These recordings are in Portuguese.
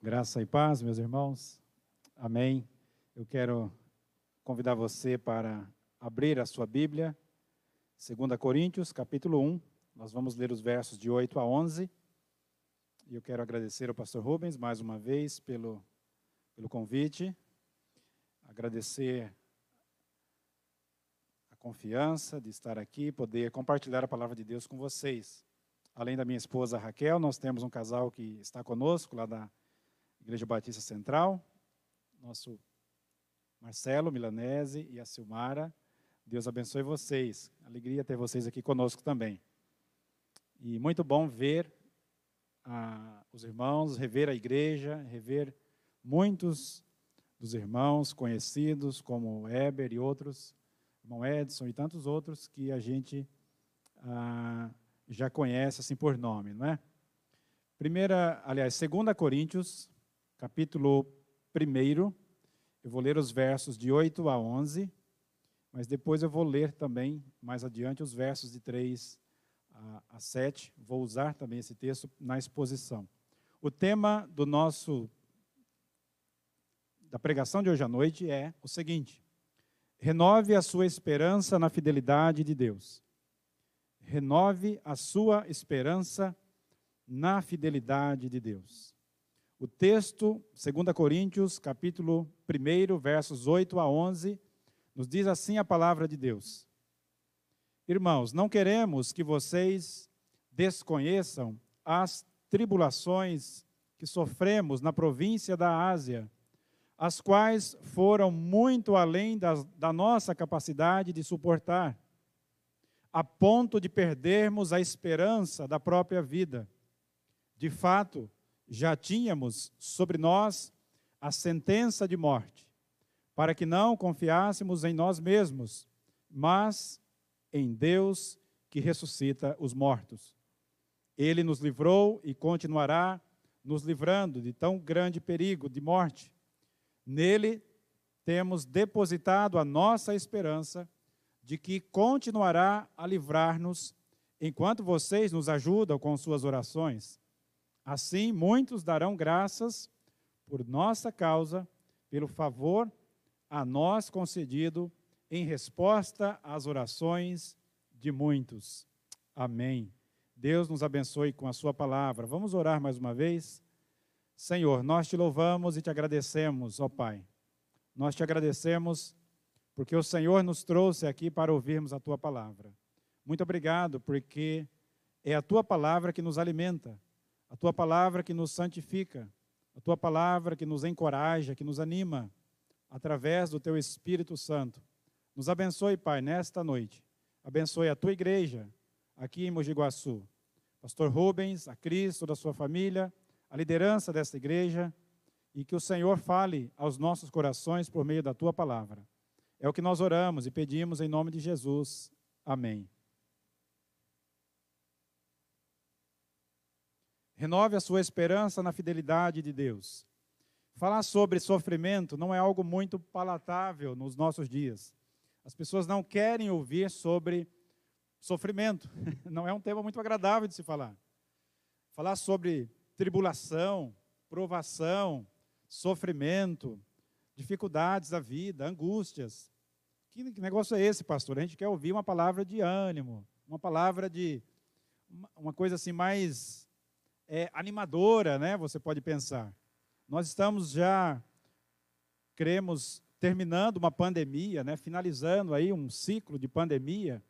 Graça e paz, meus irmãos. Amém. Eu quero convidar você para abrir a sua Bíblia, 2 Coríntios, capítulo 1. Nós vamos ler os versos de 8 a 11. E eu quero agradecer ao pastor Rubens mais uma vez pelo, pelo convite. Agradecer a confiança de estar aqui, poder compartilhar a palavra de Deus com vocês. Além da minha esposa Raquel, nós temos um casal que está conosco lá da Igreja Batista Central, nosso Marcelo Milanese e a Silmara. Deus abençoe vocês. Alegria ter vocês aqui conosco também. E muito bom ver ah, os irmãos, rever a igreja, rever muitos dos irmãos conhecidos, como Eber e outros, irmão Edson e tantos outros que a gente ah, já conhece assim por nome, não é? Primeira, aliás, 2 Coríntios, capítulo 1. Eu vou ler os versos de 8 a 11, mas depois eu vou ler também, mais adiante, os versos de 3 a 7. Vou usar também esse texto na exposição. O tema do nosso da pregação de hoje à noite é o seguinte: renove a sua esperança na fidelidade de Deus. Renove a sua esperança na fidelidade de Deus. O texto, 2 Coríntios, capítulo 1, versos 8 a 11, nos diz assim a palavra de Deus. Irmãos, não queremos que vocês desconheçam as tribulações que sofremos na província da Ásia, as quais foram muito além das, da nossa capacidade de suportar, a ponto de perdermos a esperança da própria vida. De fato, já tínhamos sobre nós a sentença de morte, para que não confiássemos em nós mesmos, mas em Deus que ressuscita os mortos. Ele nos livrou e continuará nos livrando de tão grande perigo de morte. Nele temos depositado a nossa esperança de que continuará a livrar-nos enquanto vocês nos ajudam com suas orações. Assim, muitos darão graças por nossa causa, pelo favor a nós concedido em resposta às orações de muitos. Amém. Deus nos abençoe com a Sua palavra. Vamos orar mais uma vez? Senhor, nós te louvamos e te agradecemos, ó Pai. Nós te agradecemos porque o Senhor nos trouxe aqui para ouvirmos a Tua palavra. Muito obrigado, porque é a Tua palavra que nos alimenta a tua palavra que nos santifica, a tua palavra que nos encoraja, que nos anima, através do teu Espírito Santo. Nos abençoe, Pai, nesta noite. Abençoe a tua igreja aqui em Mogi Guaçu. Pastor Rubens, a Cristo, da sua família, a liderança desta igreja e que o Senhor fale aos nossos corações por meio da tua palavra. É o que nós oramos e pedimos em nome de Jesus. Amém. Renove a sua esperança na fidelidade de Deus. Falar sobre sofrimento não é algo muito palatável nos nossos dias. As pessoas não querem ouvir sobre sofrimento. Não é um tema muito agradável de se falar. Falar sobre tribulação, provação, sofrimento, dificuldades da vida, angústias. Que negócio é esse, pastor? A gente quer ouvir uma palavra de ânimo, uma palavra de uma coisa assim mais é, animadora, né? Você pode pensar. Nós estamos já, cremos, terminando uma pandemia, né? Finalizando aí um ciclo de pandemia,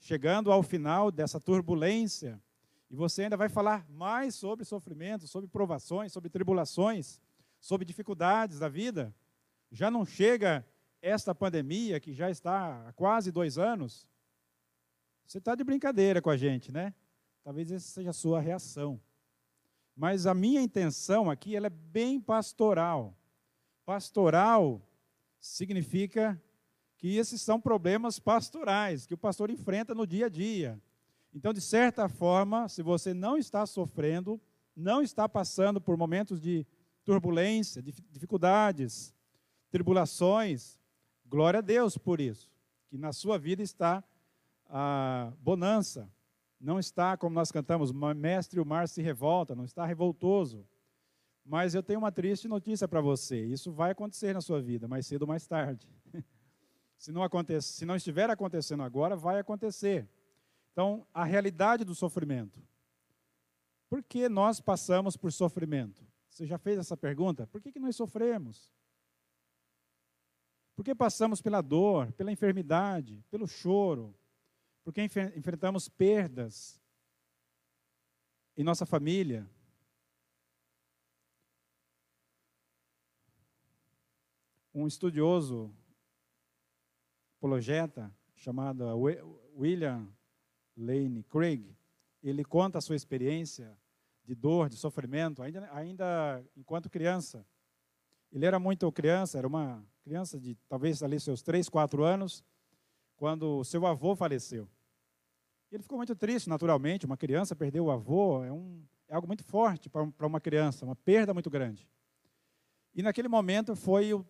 chegando ao final dessa turbulência. E você ainda vai falar mais sobre sofrimento, sobre provações, sobre tribulações, sobre dificuldades da vida. Já não chega esta pandemia, que já está há quase dois anos. Você está de brincadeira com a gente, né? Talvez essa seja a sua reação. Mas a minha intenção aqui ela é bem pastoral. Pastoral significa que esses são problemas pastorais que o pastor enfrenta no dia a dia. Então, de certa forma, se você não está sofrendo, não está passando por momentos de turbulência, de dificuldades, tribulações, glória a Deus por isso, que na sua vida está a bonança, não está, como nós cantamos, mestre, o mar se revolta, não está revoltoso. Mas eu tenho uma triste notícia para você. Isso vai acontecer na sua vida, mais cedo ou mais tarde. se, não se não estiver acontecendo agora, vai acontecer. Então, a realidade do sofrimento. Por que nós passamos por sofrimento? Você já fez essa pergunta? Por que, que nós sofremos? Por que passamos pela dor, pela enfermidade, pelo choro? Por que enfrentamos perdas em nossa família? Um estudioso apologeta chamado William Lane Craig, ele conta a sua experiência de dor, de sofrimento, ainda, ainda enquanto criança. Ele era muito criança, era uma criança de talvez ali seus 3, 4 anos, quando seu avô faleceu. Ele ficou muito triste, naturalmente. Uma criança perder o avô é, um, é algo muito forte para uma criança, uma perda muito grande. E naquele momento foi o,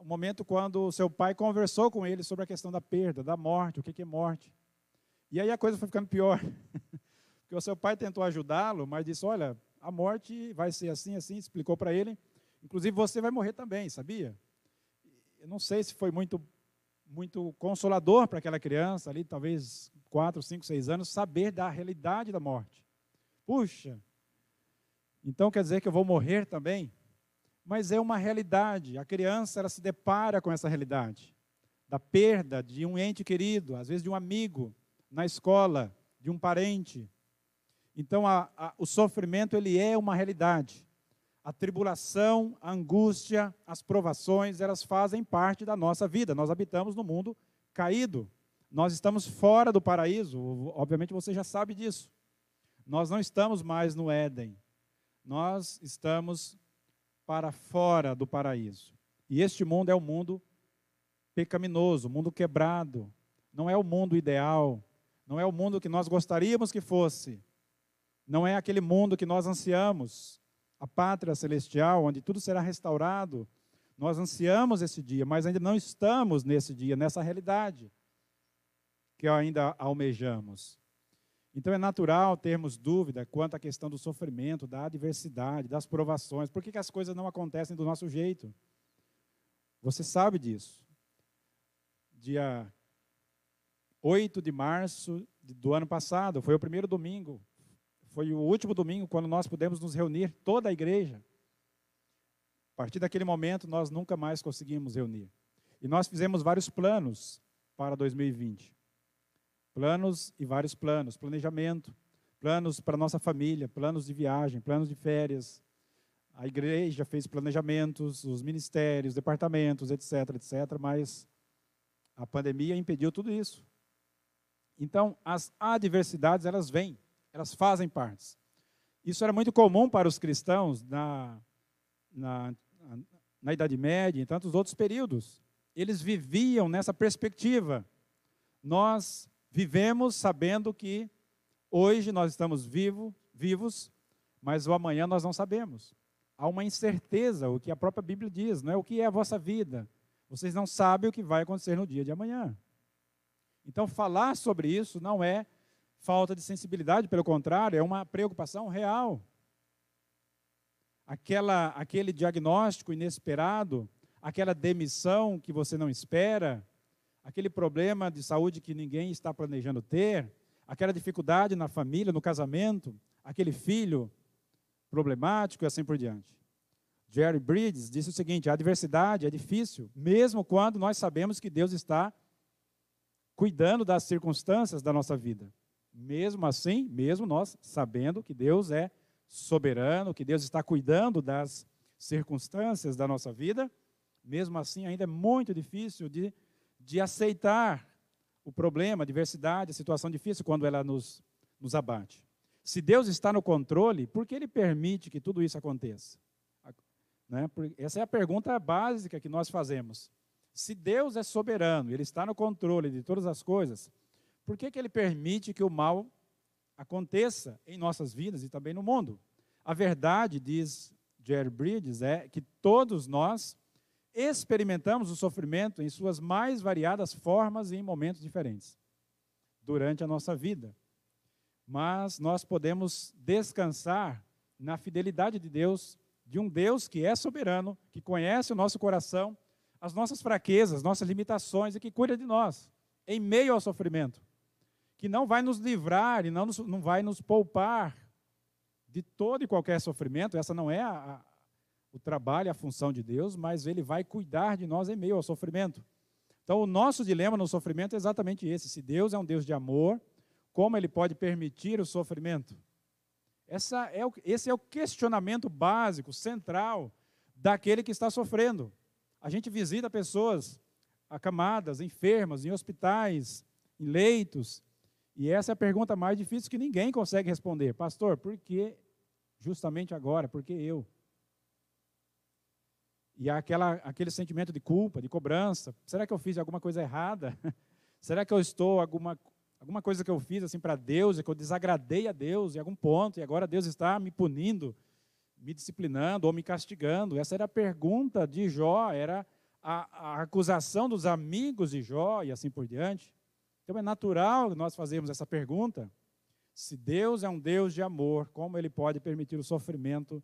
o momento quando seu pai conversou com ele sobre a questão da perda, da morte, o que é morte. E aí a coisa foi ficando pior. Porque o seu pai tentou ajudá-lo, mas disse: Olha, a morte vai ser assim, assim, explicou para ele. Inclusive você vai morrer também, sabia? Eu não sei se foi muito, muito consolador para aquela criança ali, talvez quatro, cinco, seis anos, saber da realidade da morte. Puxa, então quer dizer que eu vou morrer também? Mas é uma realidade. A criança ela se depara com essa realidade da perda de um ente querido, às vezes de um amigo na escola, de um parente, então, a, a, o sofrimento ele é uma realidade. A tribulação, a angústia, as provações, elas fazem parte da nossa vida. Nós habitamos no mundo caído. Nós estamos fora do paraíso. Obviamente você já sabe disso. Nós não estamos mais no Éden. Nós estamos para fora do paraíso. E este mundo é o um mundo pecaminoso, mundo quebrado. Não é o mundo ideal. Não é o mundo que nós gostaríamos que fosse. Não é aquele mundo que nós ansiamos, a pátria celestial, onde tudo será restaurado. Nós ansiamos esse dia, mas ainda não estamos nesse dia, nessa realidade que ainda almejamos. Então é natural termos dúvida quanto à questão do sofrimento, da adversidade, das provações. Por que, que as coisas não acontecem do nosso jeito? Você sabe disso. Dia 8 de março do ano passado, foi o primeiro domingo foi o último domingo quando nós pudemos nos reunir, toda a igreja. A partir daquele momento, nós nunca mais conseguimos reunir. E nós fizemos vários planos para 2020. Planos e vários planos, planejamento, planos para nossa família, planos de viagem, planos de férias. A igreja fez planejamentos, os ministérios, departamentos, etc, etc, mas a pandemia impediu tudo isso. Então, as adversidades, elas vêm elas fazem parte. Isso era muito comum para os cristãos na, na, na Idade Média em tantos outros períodos. Eles viviam nessa perspectiva. Nós vivemos sabendo que hoje nós estamos vivo, vivos, mas o amanhã nós não sabemos. Há uma incerteza, o que a própria Bíblia diz, não é o que é a vossa vida. Vocês não sabem o que vai acontecer no dia de amanhã. Então, falar sobre isso não é falta de sensibilidade, pelo contrário, é uma preocupação real. Aquela, aquele diagnóstico inesperado, aquela demissão que você não espera, aquele problema de saúde que ninguém está planejando ter, aquela dificuldade na família, no casamento, aquele filho problemático e assim por diante. Jerry Bridges disse o seguinte: a adversidade é difícil, mesmo quando nós sabemos que Deus está cuidando das circunstâncias da nossa vida. Mesmo assim, mesmo nós sabendo que Deus é soberano, que Deus está cuidando das circunstâncias da nossa vida, mesmo assim ainda é muito difícil de, de aceitar o problema, a diversidade, a situação difícil quando ela nos, nos abate. Se Deus está no controle, por que Ele permite que tudo isso aconteça? Né? Essa é a pergunta básica que nós fazemos. Se Deus é soberano, Ele está no controle de todas as coisas, por que, que ele permite que o mal aconteça em nossas vidas e também no mundo? A verdade, diz Jerry Bridges, é que todos nós experimentamos o sofrimento em suas mais variadas formas e em momentos diferentes durante a nossa vida. Mas nós podemos descansar na fidelidade de Deus de um Deus que é soberano, que conhece o nosso coração, as nossas fraquezas, nossas limitações e que cuida de nós em meio ao sofrimento. Que não vai nos livrar e não, nos, não vai nos poupar de todo e qualquer sofrimento. Essa não é a, a, o trabalho, a função de Deus, mas Ele vai cuidar de nós em meio ao sofrimento. Então, o nosso dilema no sofrimento é exatamente esse: se Deus é um Deus de amor, como Ele pode permitir o sofrimento? Essa é o, esse é o questionamento básico, central, daquele que está sofrendo. A gente visita pessoas acamadas, enfermas, em hospitais, em leitos, e essa é a pergunta mais difícil que ninguém consegue responder. Pastor, por que justamente agora? Por que eu? E aquela, aquele sentimento de culpa, de cobrança. Será que eu fiz alguma coisa errada? Será que eu estou alguma alguma coisa que eu fiz assim para Deus, que eu desagradei a Deus em algum ponto, e agora Deus está me punindo, me disciplinando ou me castigando? Essa era a pergunta de Jó, era a, a acusação dos amigos de Jó e assim por diante. Então é natural nós fazermos essa pergunta. Se Deus é um Deus de amor, como ele pode permitir o sofrimento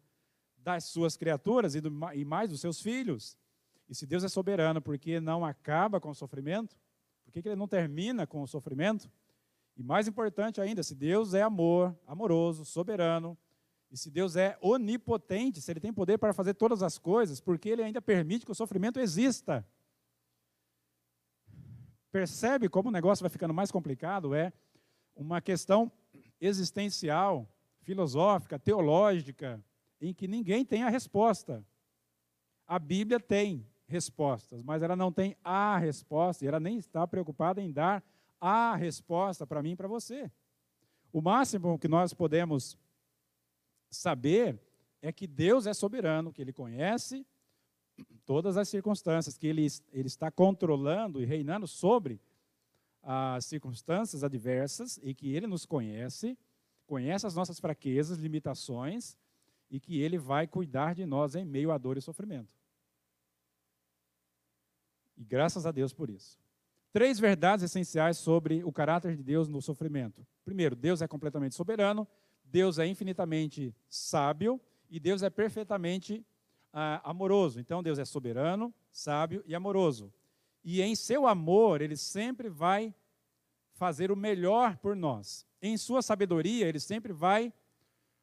das suas criaturas e, do, e mais dos seus filhos? E se Deus é soberano, por que não acaba com o sofrimento? Por que, que ele não termina com o sofrimento? E mais importante ainda, se Deus é amor, amoroso, soberano, e se Deus é onipotente, se Ele tem poder para fazer todas as coisas, porque Ele ainda permite que o sofrimento exista. Percebe como o negócio vai ficando mais complicado? É uma questão existencial, filosófica, teológica, em que ninguém tem a resposta. A Bíblia tem respostas, mas ela não tem a resposta, e ela nem está preocupada em dar a resposta para mim e para você. O máximo que nós podemos saber é que Deus é soberano, que Ele conhece todas as circunstâncias, que Ele, ele está controlando e reinando sobre as circunstâncias adversas e que Ele nos conhece, conhece as nossas fraquezas, limitações e que Ele vai cuidar de nós em meio à dor e sofrimento. E graças a Deus por isso. Três verdades essenciais sobre o caráter de Deus no sofrimento. Primeiro, Deus é completamente soberano, Deus é infinitamente sábio e Deus é perfeitamente ah, amoroso. Então, Deus é soberano, sábio e amoroso. E em seu amor, ele sempre vai fazer o melhor por nós. Em sua sabedoria, ele sempre vai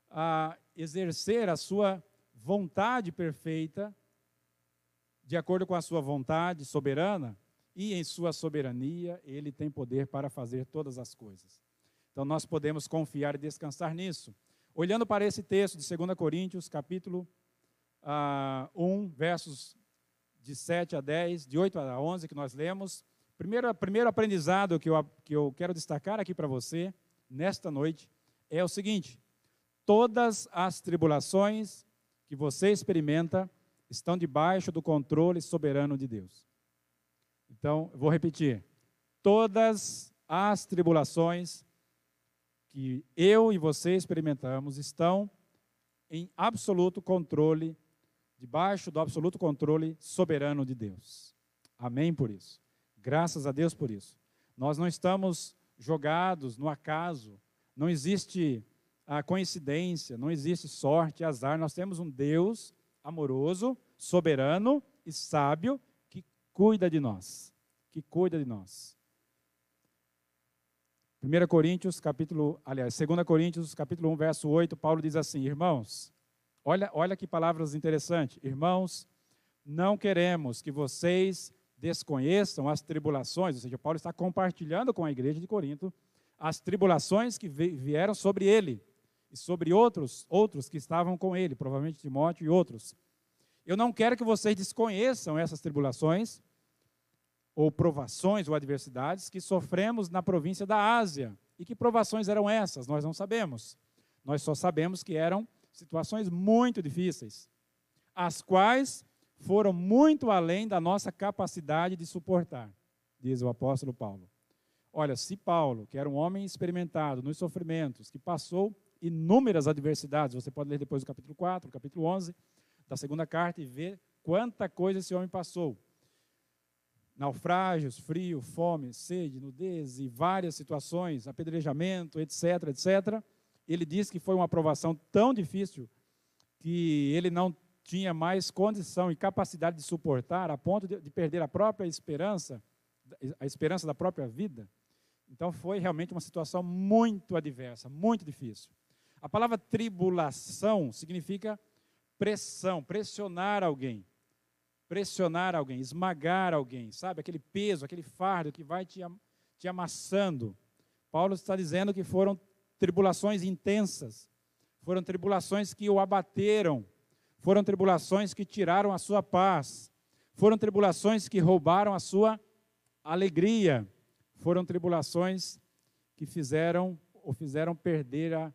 ah, exercer a sua vontade perfeita, de acordo com a sua vontade soberana, e em sua soberania ele tem poder para fazer todas as coisas. Então nós podemos confiar e descansar nisso. Olhando para esse texto de 2 Coríntios, capítulo ah, 1, versos de 7 a 10, de 8 a 11 que nós lemos. Primeiro, primeiro aprendizado que eu, que eu quero destacar aqui para você, nesta noite, é o seguinte: todas as tribulações que você experimenta estão debaixo do controle soberano de Deus. Então, vou repetir. Todas as tribulações que eu e você experimentamos estão em absoluto controle, debaixo do absoluto controle soberano de Deus. Amém por isso. Graças a Deus por isso. Nós não estamos jogados no acaso, não existe a coincidência, não existe sorte, azar. Nós temos um Deus amoroso, soberano e sábio cuida de nós, que cuida de nós. 1 Coríntios, capítulo, aliás, 2 Coríntios, capítulo 1, verso 8, Paulo diz assim: Irmãos, olha, olha que palavras interessantes. Irmãos, não queremos que vocês desconheçam as tribulações, ou seja, Paulo está compartilhando com a igreja de Corinto as tribulações que vieram sobre ele e sobre outros, outros que estavam com ele, provavelmente Timóteo e outros. Eu não quero que vocês desconheçam essas tribulações, ou provações ou adversidades que sofremos na província da Ásia. E que provações eram essas? Nós não sabemos. Nós só sabemos que eram situações muito difíceis, as quais foram muito além da nossa capacidade de suportar, diz o apóstolo Paulo. Olha, se Paulo, que era um homem experimentado nos sofrimentos, que passou inúmeras adversidades, você pode ler depois do capítulo 4, capítulo 11 da segunda carta e ver quanta coisa esse homem passou naufrágios, frio, fome, sede, nudez e várias situações, apedrejamento, etc, etc. Ele diz que foi uma aprovação tão difícil que ele não tinha mais condição e capacidade de suportar a ponto de, de perder a própria esperança, a esperança da própria vida. Então foi realmente uma situação muito adversa, muito difícil. A palavra tribulação significa pressão, pressionar alguém. Pressionar alguém, esmagar alguém, sabe? Aquele peso, aquele fardo que vai te, te amassando. Paulo está dizendo que foram tribulações intensas, foram tribulações que o abateram, foram tribulações que tiraram a sua paz, foram tribulações que roubaram a sua alegria, foram tribulações que fizeram ou fizeram perder a,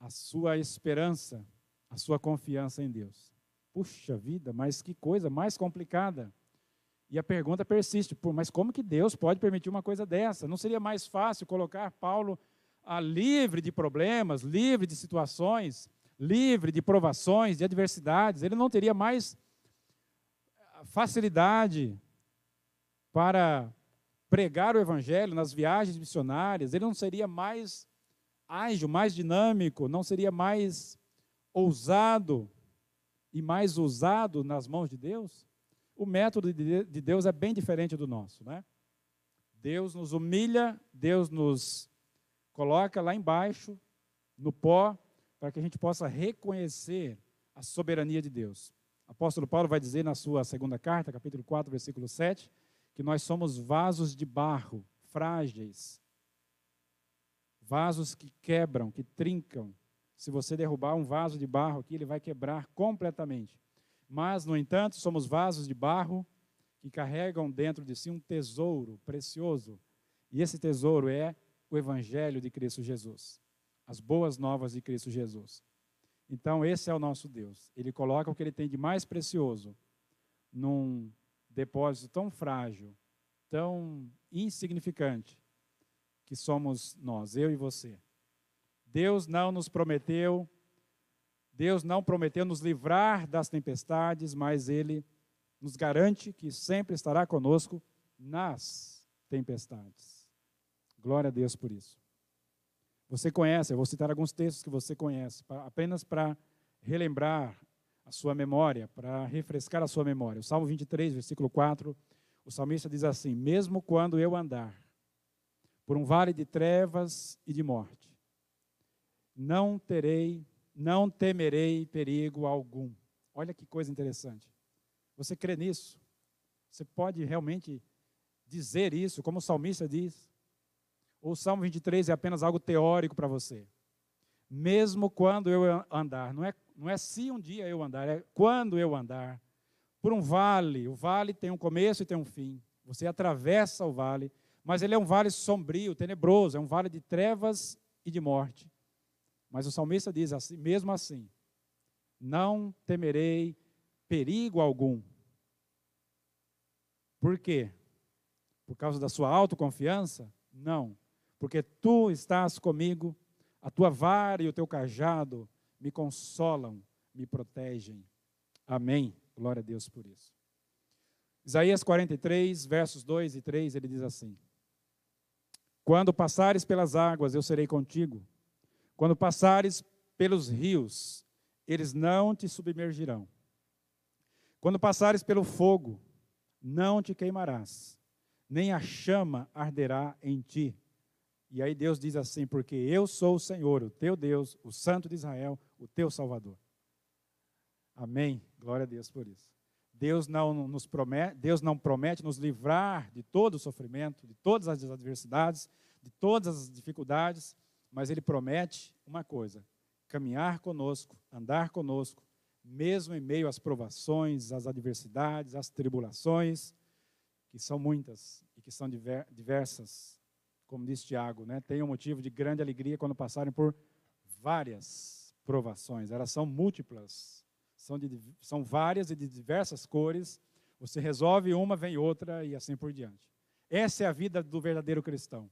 a sua esperança, a sua confiança em Deus. Puxa vida, mas que coisa mais complicada. E a pergunta persiste, mas como que Deus pode permitir uma coisa dessa? Não seria mais fácil colocar Paulo a livre de problemas, livre de situações, livre de provações, de adversidades? Ele não teria mais facilidade para pregar o evangelho nas viagens missionárias, ele não seria mais ágil, mais dinâmico, não seria mais ousado e mais usado nas mãos de Deus? O método de Deus é bem diferente do nosso, né? Deus nos humilha, Deus nos coloca lá embaixo, no pó, para que a gente possa reconhecer a soberania de Deus. O apóstolo Paulo vai dizer na sua segunda carta, capítulo 4, versículo 7, que nós somos vasos de barro, frágeis, vasos que quebram, que trincam. Se você derrubar um vaso de barro aqui, ele vai quebrar completamente. Mas, no entanto, somos vasos de barro que carregam dentro de si um tesouro precioso. E esse tesouro é o Evangelho de Cristo Jesus, as boas novas de Cristo Jesus. Então, esse é o nosso Deus. Ele coloca o que ele tem de mais precioso num depósito tão frágil, tão insignificante que somos nós, eu e você. Deus não nos prometeu, Deus não prometeu nos livrar das tempestades, mas Ele nos garante que sempre estará conosco nas tempestades. Glória a Deus por isso. Você conhece, eu vou citar alguns textos que você conhece, apenas para relembrar a sua memória, para refrescar a sua memória. O Salmo 23, versículo 4, o salmista diz assim: Mesmo quando eu andar por um vale de trevas e de morte, não terei, não temerei perigo algum. Olha que coisa interessante. Você crê nisso? Você pode realmente dizer isso, como o salmista diz? O Salmo 23 é apenas algo teórico para você? Mesmo quando eu andar, não é não é se um dia eu andar, é quando eu andar por um vale. O vale tem um começo e tem um fim. Você atravessa o vale, mas ele é um vale sombrio, tenebroso, é um vale de trevas e de morte. Mas o salmista diz assim, mesmo assim, não temerei perigo algum. Por quê? Por causa da sua autoconfiança? Não. Porque tu estás comigo, a tua vara e o teu cajado me consolam, me protegem. Amém. Glória a Deus por isso. Isaías 43, versos 2 e 3, ele diz assim: Quando passares pelas águas, eu serei contigo. Quando passares pelos rios, eles não te submergirão. Quando passares pelo fogo, não te queimarás, nem a chama arderá em ti. E aí Deus diz assim: Porque eu sou o Senhor, o teu Deus, o Santo de Israel, o teu Salvador. Amém. Glória a Deus por isso. Deus não nos promete, Deus não promete nos livrar de todo o sofrimento, de todas as adversidades, de todas as dificuldades, mas ele promete uma coisa: caminhar conosco, andar conosco, mesmo em meio às provações, às adversidades, às tribulações, que são muitas e que são diversas, como diz Tiago, né? Tenham motivo de grande alegria quando passarem por várias provações, elas são múltiplas, são, de, são várias e de diversas cores. Você resolve uma, vem outra e assim por diante. Essa é a vida do verdadeiro cristão.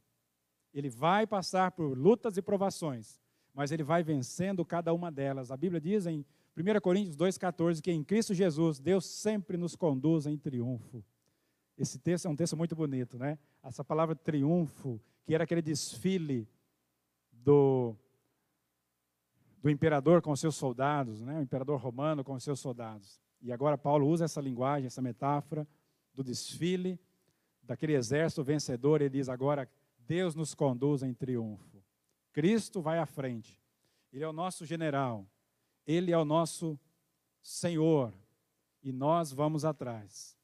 Ele vai passar por lutas e provações, mas ele vai vencendo cada uma delas. A Bíblia diz em 1 Coríntios 2,14 que em Cristo Jesus, Deus sempre nos conduz em triunfo. Esse texto é um texto muito bonito, né? Essa palavra triunfo, que era aquele desfile do do imperador com seus soldados, né? o imperador romano com seus soldados. E agora Paulo usa essa linguagem, essa metáfora do desfile daquele exército vencedor. Ele diz agora: Deus nos conduz em triunfo. Cristo vai à frente. Ele é o nosso general. Ele é o nosso Senhor. E nós vamos atrás.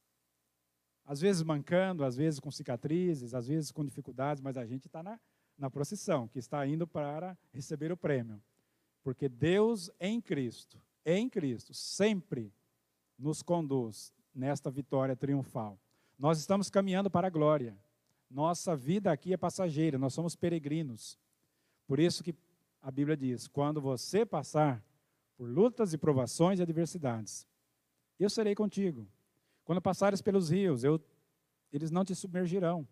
Às vezes mancando, às vezes com cicatrizes, às vezes com dificuldades, mas a gente está na, na procissão, que está indo para receber o prêmio. Porque Deus em Cristo, em Cristo, sempre nos conduz nesta vitória triunfal. Nós estamos caminhando para a glória. Nossa vida aqui é passageira, nós somos peregrinos. Por isso que a Bíblia diz: quando você passar por lutas e provações e adversidades, eu serei contigo. Quando passares pelos rios, eu, eles não te submergirão.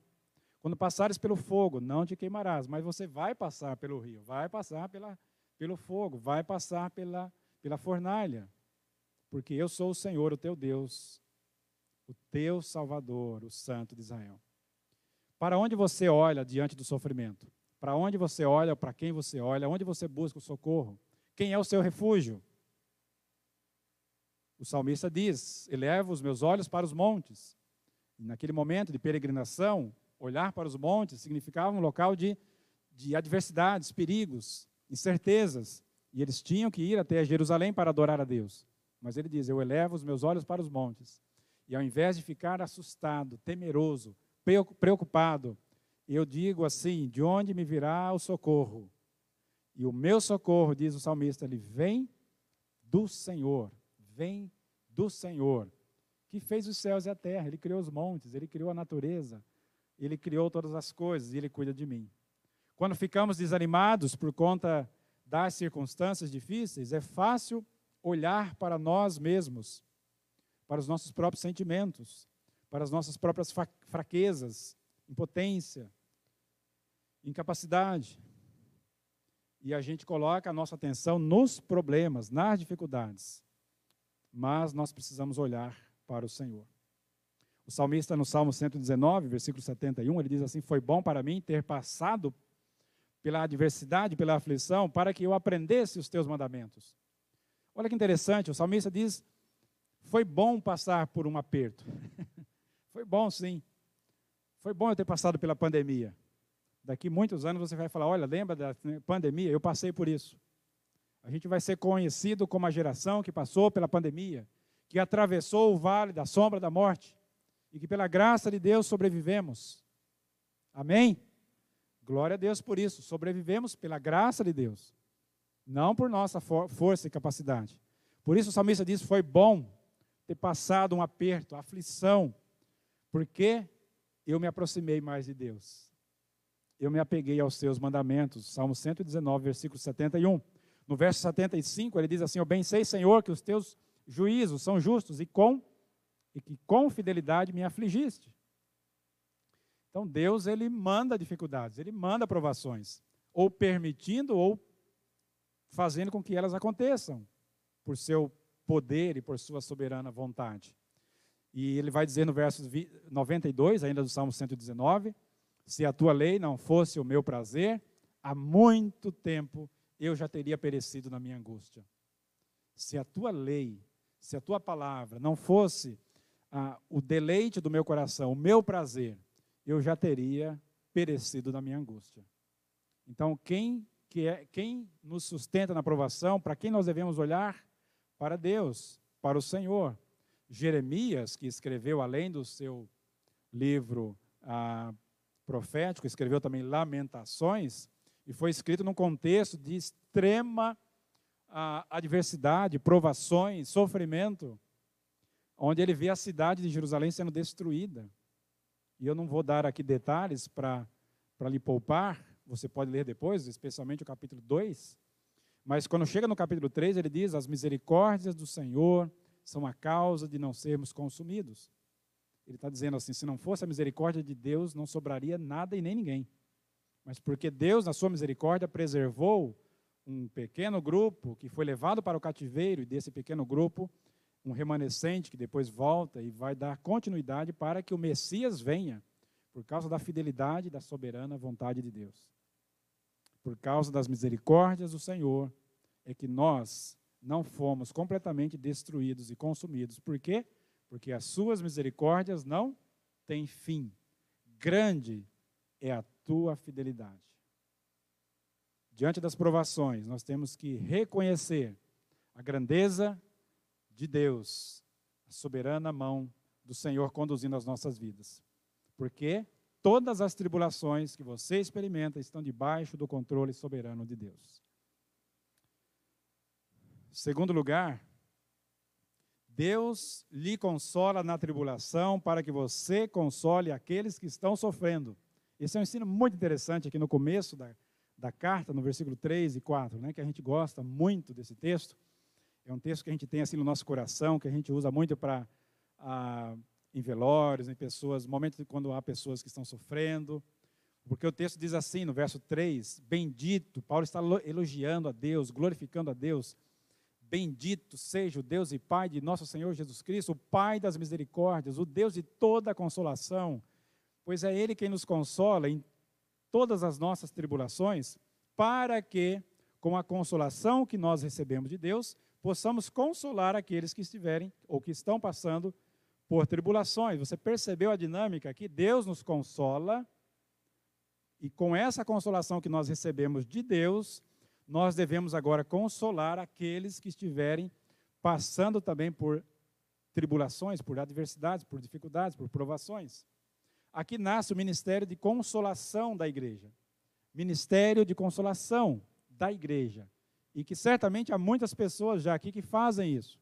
Quando passares pelo fogo, não te queimarás, mas você vai passar pelo rio, vai passar pela, pelo fogo, vai passar pela, pela fornalha, porque eu sou o Senhor, o teu Deus, o teu Salvador, o Santo de Israel. Para onde você olha diante do sofrimento? Para onde você olha, para quem você olha, onde você busca o socorro? Quem é o seu refúgio? O salmista diz: Eleva os meus olhos para os montes. E naquele momento de peregrinação, olhar para os montes significava um local de, de adversidades, perigos, incertezas, e eles tinham que ir até Jerusalém para adorar a Deus. Mas ele diz: Eu elevo os meus olhos para os montes. E ao invés de ficar assustado, temeroso, preocupado, eu digo assim: De onde me virá o socorro? E o meu socorro, diz o salmista, ele vem do Senhor, vem do Senhor, que fez os céus e a terra, ele criou os montes, ele criou a natureza, ele criou todas as coisas e ele cuida de mim. Quando ficamos desanimados por conta das circunstâncias difíceis, é fácil olhar para nós mesmos, para os nossos próprios sentimentos, para as nossas próprias fraquezas, impotência, incapacidade. E a gente coloca a nossa atenção nos problemas, nas dificuldades. Mas nós precisamos olhar para o Senhor. O salmista, no Salmo 119, versículo 71, ele diz assim: Foi bom para mim ter passado pela adversidade, pela aflição, para que eu aprendesse os teus mandamentos. Olha que interessante, o salmista diz: Foi bom passar por um aperto. Foi bom, sim. Foi bom eu ter passado pela pandemia. Daqui muitos anos você vai falar: Olha, lembra da pandemia? Eu passei por isso. A gente vai ser conhecido como a geração que passou pela pandemia, que atravessou o vale da sombra da morte e que, pela graça de Deus, sobrevivemos. Amém? Glória a Deus por isso. Sobrevivemos pela graça de Deus, não por nossa for força e capacidade. Por isso o salmista diz: foi bom ter passado um aperto, aflição, porque eu me aproximei mais de Deus. Eu me apeguei aos seus mandamentos. Salmo 119, versículo 71. No verso 75, ele diz assim: Eu bem sei, Senhor, que os teus juízos são justos e com e que com fidelidade me afligiste. Então Deus ele manda dificuldades, ele manda provações, ou permitindo ou fazendo com que elas aconteçam por seu poder e por sua soberana vontade. E ele vai dizer no verso 92, ainda do Salmo 119, se a tua lei não fosse o meu prazer, há muito tempo eu já teria perecido na minha angústia. Se a tua lei, se a tua palavra não fosse ah, o deleite do meu coração, o meu prazer, eu já teria perecido na minha angústia. Então, quem, que é, quem nos sustenta na provação, para quem nós devemos olhar? Para Deus, para o Senhor. Jeremias, que escreveu, além do seu livro ah, profético, escreveu também Lamentações, e foi escrito num contexto de extrema ah, adversidade, provações, sofrimento, onde ele vê a cidade de Jerusalém sendo destruída. E eu não vou dar aqui detalhes para lhe poupar, você pode ler depois, especialmente o capítulo 2. Mas quando chega no capítulo 3, ele diz: As misericórdias do Senhor são a causa de não sermos consumidos. Ele está dizendo assim: se não fosse a misericórdia de Deus, não sobraria nada e nem ninguém. Mas porque Deus, na sua misericórdia, preservou um pequeno grupo que foi levado para o cativeiro, e desse pequeno grupo um remanescente que depois volta e vai dar continuidade para que o Messias venha, por causa da fidelidade da soberana vontade de Deus. Por causa das misericórdias do Senhor, é que nós não fomos completamente destruídos e consumidos. Por quê? Porque as suas misericórdias não têm fim. Grande é a tua fidelidade. Diante das provações, nós temos que reconhecer a grandeza de Deus, a soberana mão do Senhor conduzindo as nossas vidas. Porque todas as tribulações que você experimenta estão debaixo do controle soberano de Deus. Segundo lugar, Deus lhe consola na tribulação para que você console aqueles que estão sofrendo. Esse é um ensino muito interessante aqui no começo da, da carta, no versículo 3 e 4, né, que a gente gosta muito desse texto. É um texto que a gente tem assim no nosso coração, que a gente usa muito para ah, em velórios, em pessoas, momentos quando há pessoas que estão sofrendo. Porque o texto diz assim, no verso 3, bendito, Paulo está elogiando a Deus, glorificando a Deus, Bendito seja o Deus e Pai de nosso Senhor Jesus Cristo, o Pai das misericórdias, o Deus de toda a consolação, pois é Ele quem nos consola em todas as nossas tribulações, para que, com a consolação que nós recebemos de Deus, possamos consolar aqueles que estiverem ou que estão passando por tribulações. Você percebeu a dinâmica aqui? Deus nos consola, e com essa consolação que nós recebemos de Deus, nós devemos agora consolar aqueles que estiverem passando também por tribulações, por adversidades, por dificuldades, por provações. Aqui nasce o ministério de consolação da igreja. Ministério de consolação da igreja. E que certamente há muitas pessoas já aqui que fazem isso.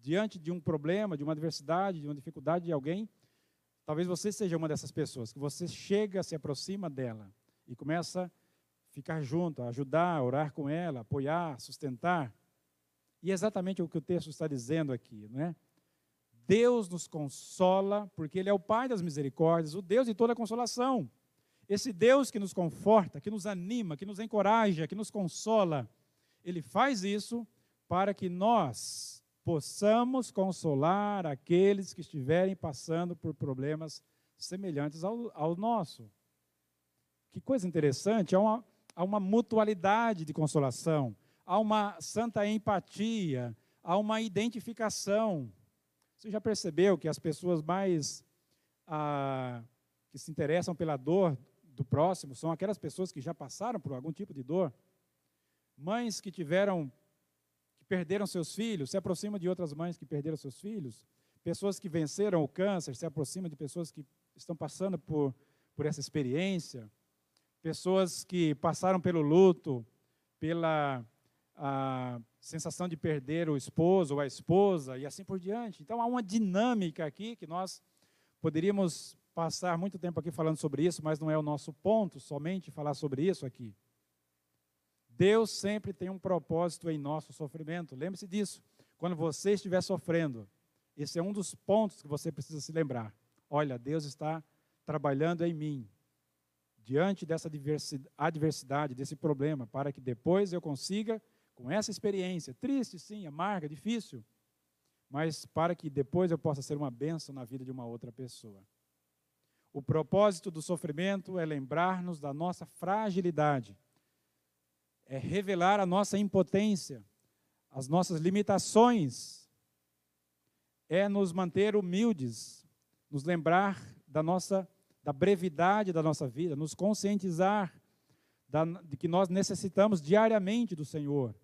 Diante de um problema, de uma adversidade, de uma dificuldade de alguém, talvez você seja uma dessas pessoas, que você chega, se aproxima dela e começa ficar junto, ajudar, orar com ela, apoiar, sustentar. E é exatamente o que o texto está dizendo aqui, não é? Deus nos consola, porque Ele é o Pai das misericórdias, o Deus de toda consolação. Esse Deus que nos conforta, que nos anima, que nos encoraja, que nos consola, Ele faz isso para que nós possamos consolar aqueles que estiverem passando por problemas semelhantes ao, ao nosso. Que coisa interessante, é uma, há uma mutualidade de consolação, há uma santa empatia, há uma identificação. Você já percebeu que as pessoas mais ah, que se interessam pela dor do próximo são aquelas pessoas que já passaram por algum tipo de dor? Mães que tiveram, que perderam seus filhos, se aproximam de outras mães que perderam seus filhos. Pessoas que venceram o câncer se aproximam de pessoas que estão passando por, por essa experiência pessoas que passaram pelo luto, pela sensação de perder o esposo ou a esposa e assim por diante. Então há uma dinâmica aqui que nós poderíamos passar muito tempo aqui falando sobre isso, mas não é o nosso ponto somente falar sobre isso aqui. Deus sempre tem um propósito em nosso sofrimento. Lembre-se disso. Quando você estiver sofrendo, esse é um dos pontos que você precisa se lembrar. Olha, Deus está trabalhando em mim diante dessa adversidade, desse problema, para que depois eu consiga, com essa experiência, triste sim, amarga, difícil, mas para que depois eu possa ser uma bênção na vida de uma outra pessoa. O propósito do sofrimento é lembrar-nos da nossa fragilidade, é revelar a nossa impotência, as nossas limitações, é nos manter humildes, nos lembrar da nossa da brevidade da nossa vida, nos conscientizar da, de que nós necessitamos diariamente do Senhor.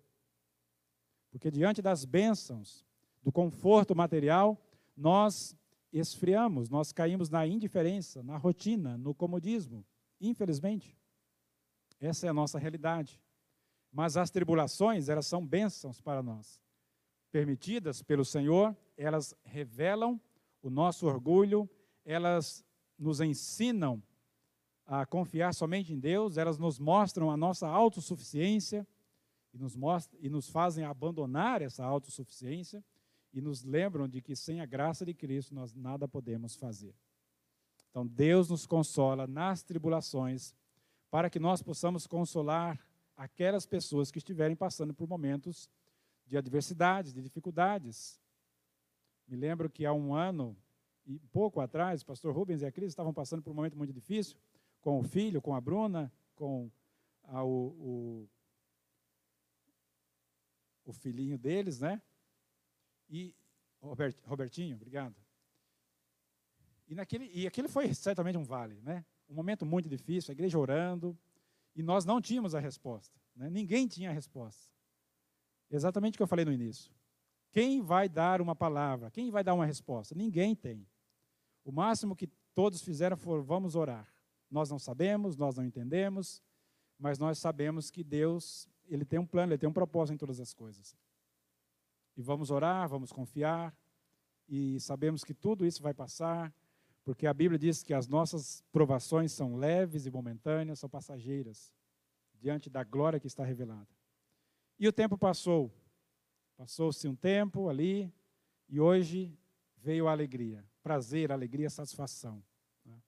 Porque diante das bênçãos, do conforto material, nós esfriamos, nós caímos na indiferença, na rotina, no comodismo, infelizmente. Essa é a nossa realidade. Mas as tribulações, elas são bênçãos para nós. Permitidas pelo Senhor, elas revelam o nosso orgulho, elas nos ensinam a confiar somente em Deus, elas nos mostram a nossa autossuficiência e nos, mostram, e nos fazem abandonar essa autossuficiência e nos lembram de que sem a graça de Cristo nós nada podemos fazer. Então Deus nos consola nas tribulações para que nós possamos consolar aquelas pessoas que estiverem passando por momentos de adversidades, de dificuldades. Me lembro que há um ano e pouco atrás, o pastor Rubens e a Cris estavam passando por um momento muito difícil, com o filho, com a Bruna, com a, o, o, o filhinho deles, né? E Robert, Robertinho, obrigado. E, naquele, e aquele foi certamente um vale, né? Um momento muito difícil, a igreja orando, e nós não tínhamos a resposta. Né? Ninguém tinha a resposta. Exatamente o que eu falei no início. Quem vai dar uma palavra? Quem vai dar uma resposta? Ninguém tem. O máximo que todos fizeram foi: vamos orar. Nós não sabemos, nós não entendemos, mas nós sabemos que Deus ele tem um plano, ele tem um propósito em todas as coisas. E vamos orar, vamos confiar, e sabemos que tudo isso vai passar, porque a Bíblia diz que as nossas provações são leves e momentâneas, são passageiras, diante da glória que está revelada. E o tempo passou. Passou-se um tempo ali, e hoje veio a alegria. Prazer, alegria, satisfação. Né?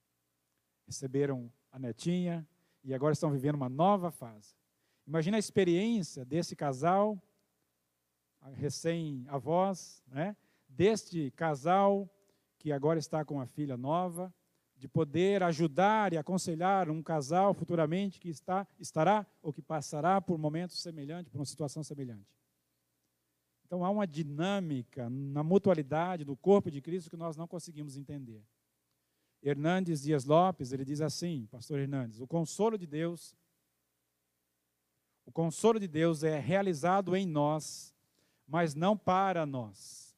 Receberam a netinha e agora estão vivendo uma nova fase. Imagina a experiência desse casal, recém-avós, né? deste casal que agora está com uma filha nova, de poder ajudar e aconselhar um casal futuramente que está, estará ou que passará por momentos semelhantes, por uma situação semelhante. Então há uma dinâmica na mutualidade do corpo de Cristo que nós não conseguimos entender. Hernandes Dias Lopes, ele diz assim, pastor Hernandes, o consolo de Deus o consolo de Deus é realizado em nós, mas não para nós.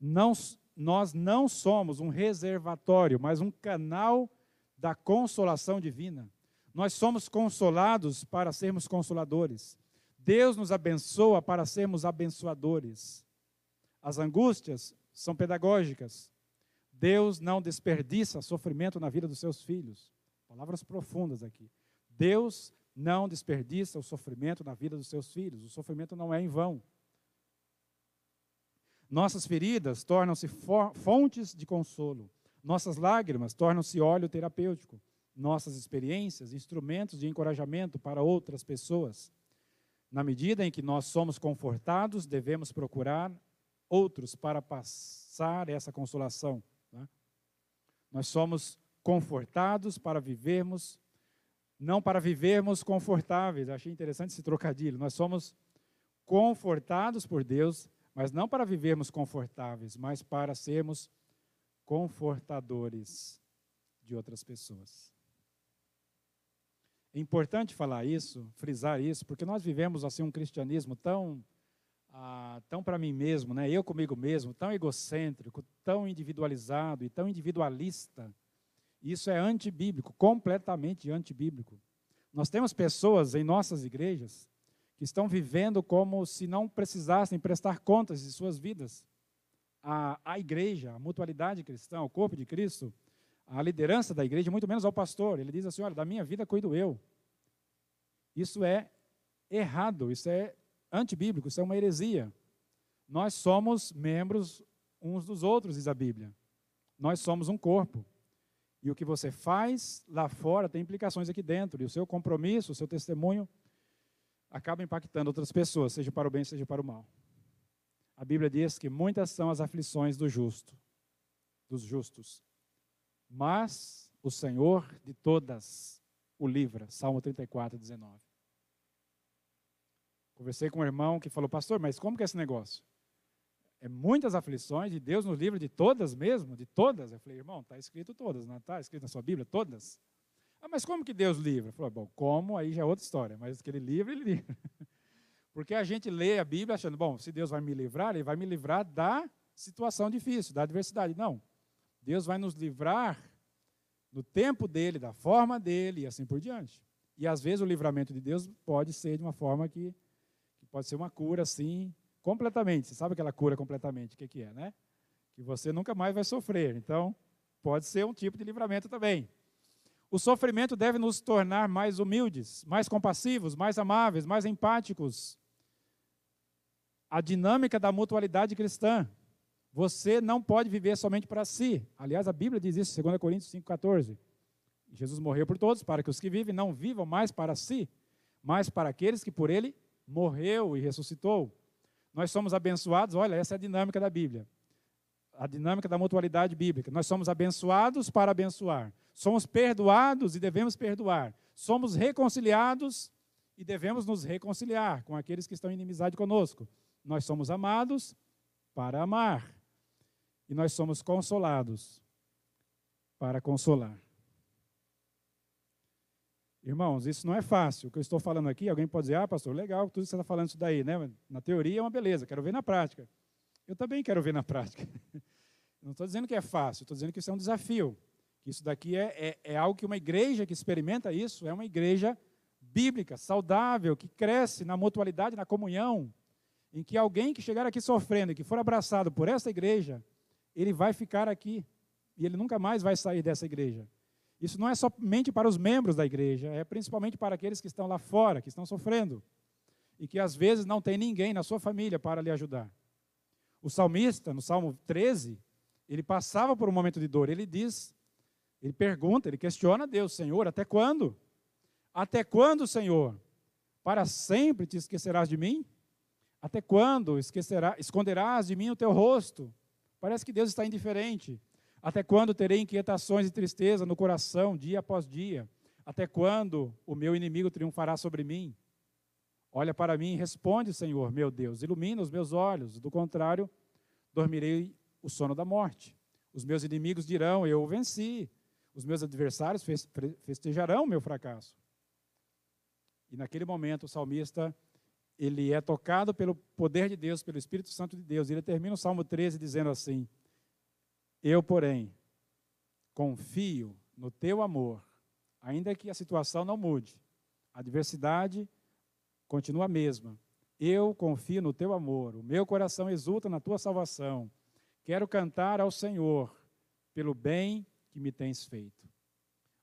Não, nós não somos um reservatório, mas um canal da consolação divina. Nós somos consolados para sermos consoladores. Deus nos abençoa para sermos abençoadores. As angústias são pedagógicas. Deus não desperdiça sofrimento na vida dos seus filhos. Palavras profundas aqui. Deus não desperdiça o sofrimento na vida dos seus filhos. O sofrimento não é em vão. Nossas feridas tornam-se fontes de consolo. Nossas lágrimas tornam-se óleo terapêutico. Nossas experiências, instrumentos de encorajamento para outras pessoas. Na medida em que nós somos confortados, devemos procurar outros para passar essa consolação. Né? Nós somos confortados para vivermos, não para vivermos confortáveis. Achei interessante esse trocadilho. Nós somos confortados por Deus mas não para vivermos confortáveis, mas para sermos confortadores de outras pessoas. É importante falar isso, frisar isso, porque nós vivemos assim um cristianismo tão ah, tão para mim mesmo, né? Eu comigo mesmo, tão egocêntrico, tão individualizado e tão individualista. Isso é antibíblico, completamente antibíblico. Nós temos pessoas em nossas igrejas que estão vivendo como se não precisassem prestar contas de suas vidas. A, a igreja, a mutualidade cristã, o corpo de Cristo, a liderança da igreja, muito menos ao pastor. Ele diz assim: olha, da minha vida cuido eu. Isso é errado, isso é antibíblico, isso é uma heresia. Nós somos membros uns dos outros, diz a Bíblia. Nós somos um corpo. E o que você faz lá fora tem implicações aqui dentro. E o seu compromisso, o seu testemunho acaba impactando outras pessoas, seja para o bem, seja para o mal. A Bíblia diz que muitas são as aflições do justo, dos justos, mas o Senhor de todas o livra. Salmo 34, 19. Conversei com um irmão que falou, pastor, mas como que é esse negócio? É muitas aflições e Deus nos livra de todas mesmo, de todas. Eu falei, irmão, está escrito todas, não está escrito na sua Bíblia? Todas. Ah, mas como que Deus livra? Falou, bom, como, aí já é outra história, mas que ele livra, ele livra. Porque a gente lê a Bíblia achando, bom, se Deus vai me livrar, ele vai me livrar da situação difícil, da adversidade. Não. Deus vai nos livrar no tempo dele, da forma dele e assim por diante. E às vezes o livramento de Deus pode ser de uma forma que, que pode ser uma cura assim, completamente. Você sabe aquela cura completamente, o que, que é, né? Que você nunca mais vai sofrer. Então, pode ser um tipo de livramento também. O sofrimento deve nos tornar mais humildes, mais compassivos, mais amáveis, mais empáticos. A dinâmica da mutualidade cristã. Você não pode viver somente para si. Aliás, a Bíblia diz isso, 2 Coríntios 5,14. Jesus morreu por todos, para que os que vivem não vivam mais para si, mas para aqueles que por ele morreu e ressuscitou. Nós somos abençoados, olha, essa é a dinâmica da Bíblia. A dinâmica da mutualidade bíblica. Nós somos abençoados para abençoar. Somos perdoados e devemos perdoar. Somos reconciliados e devemos nos reconciliar com aqueles que estão em inimizade conosco. Nós somos amados para amar. E nós somos consolados para consolar. Irmãos, isso não é fácil. O que eu estou falando aqui, alguém pode dizer, ah, pastor, legal, tudo que você está falando isso daí, né? Na teoria é uma beleza, quero ver na prática. Eu também quero ver na prática. Não estou dizendo que é fácil, estou dizendo que isso é um desafio. Que isso daqui é, é, é algo que uma igreja que experimenta isso é uma igreja bíblica, saudável, que cresce na mutualidade, na comunhão, em que alguém que chegar aqui sofrendo e que for abraçado por essa igreja, ele vai ficar aqui e ele nunca mais vai sair dessa igreja. Isso não é somente para os membros da igreja, é principalmente para aqueles que estão lá fora, que estão sofrendo e que às vezes não tem ninguém na sua família para lhe ajudar. O salmista, no Salmo 13, ele passava por um momento de dor. Ele diz, ele pergunta, ele questiona Deus: Senhor, até quando? Até quando, Senhor? Para sempre te esquecerás de mim? Até quando esquecerá, esconderás de mim o teu rosto? Parece que Deus está indiferente. Até quando terei inquietações e tristeza no coração, dia após dia? Até quando o meu inimigo triunfará sobre mim? Olha para mim e responde, Senhor, meu Deus, ilumina os meus olhos, do contrário, dormirei o sono da morte. Os meus inimigos dirão: Eu venci. Os meus adversários festejarão o meu fracasso. E naquele momento o salmista ele é tocado pelo poder de Deus, pelo Espírito Santo de Deus. E ele termina o Salmo 13 dizendo assim: Eu, porém, confio no teu amor, ainda que a situação não mude, a adversidade continua a mesma. Eu confio no teu amor, o meu coração exulta na tua salvação. Quero cantar ao Senhor pelo bem que me tens feito.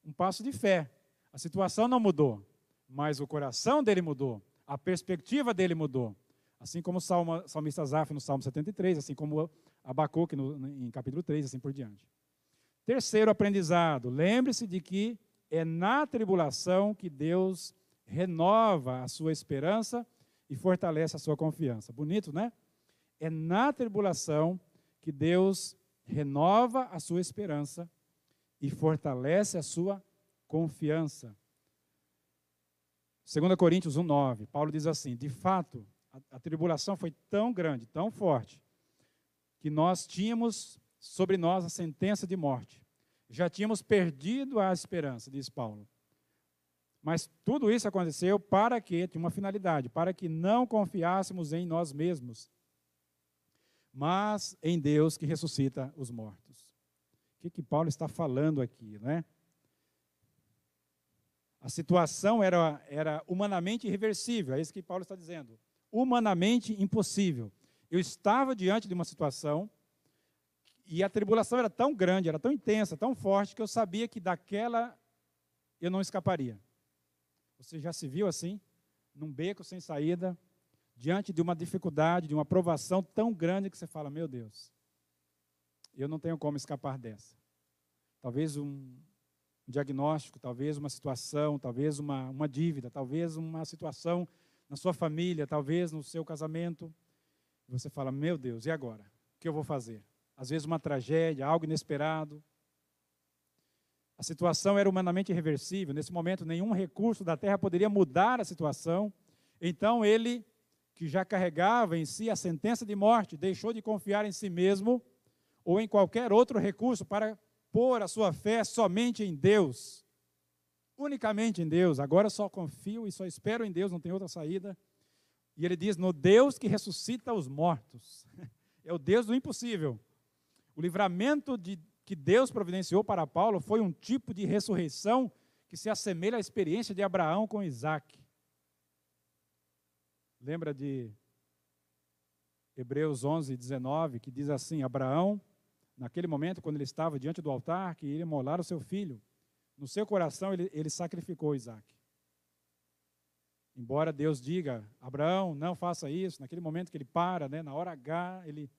Um passo de fé. A situação não mudou, mas o coração dele mudou, a perspectiva dele mudou. Assim como o salmista Zaf no Salmo 73, assim como Abacuque no, em capítulo 3, assim por diante. Terceiro aprendizado, lembre-se de que é na tribulação que Deus renova a sua esperança e fortalece a sua confiança. Bonito, né? É na tribulação que Deus renova a sua esperança e fortalece a sua confiança. 2 Coríntios 1,9, Paulo diz assim: De fato, a, a, tribulação foi tão grande, tão forte, que nós tínhamos sobre nós a sentença de morte. Já tínhamos perdido a esperança, diz Paulo. Mas tudo isso aconteceu para que, tinha uma finalidade, para que não confiássemos em nós mesmos, mas em Deus que ressuscita os mortos. O que, que Paulo está falando aqui, né? A situação era, era humanamente irreversível, é isso que Paulo está dizendo. Humanamente impossível. Eu estava diante de uma situação e a tribulação era tão grande, era tão intensa, tão forte, que eu sabia que daquela eu não escaparia. Você já se viu assim? Num beco sem saída, diante de uma dificuldade, de uma provação tão grande que você fala: Meu Deus, eu não tenho como escapar dessa. Talvez um, diagnóstico, talvez uma situação, talvez uma, uma dívida, talvez uma situação na sua família, talvez no seu casamento. Você fala: Meu Deus, e agora? O que eu vou fazer? Às vezes uma tragédia, algo inesperado. A situação era humanamente irreversível. Nesse momento, nenhum recurso da terra poderia mudar a situação. Então, ele, que já carregava em si a sentença de morte, deixou de confiar em si mesmo ou em qualquer outro recurso para pôr a sua fé somente em Deus, unicamente em Deus. Agora só confio e só espero em Deus, não tem outra saída. E ele diz: no Deus que ressuscita os mortos. É o Deus do impossível. O livramento de, que Deus providenciou para Paulo foi um tipo de ressurreição que se assemelha à experiência de Abraão com Isaac. Lembra de Hebreus 11, 19, que diz assim: Abraão naquele momento, quando ele estava diante do altar, que iria molar o seu filho, no seu coração ele, ele sacrificou Isaac. Embora Deus diga, Abraão, não faça isso, naquele momento que ele para, né, na hora H, ele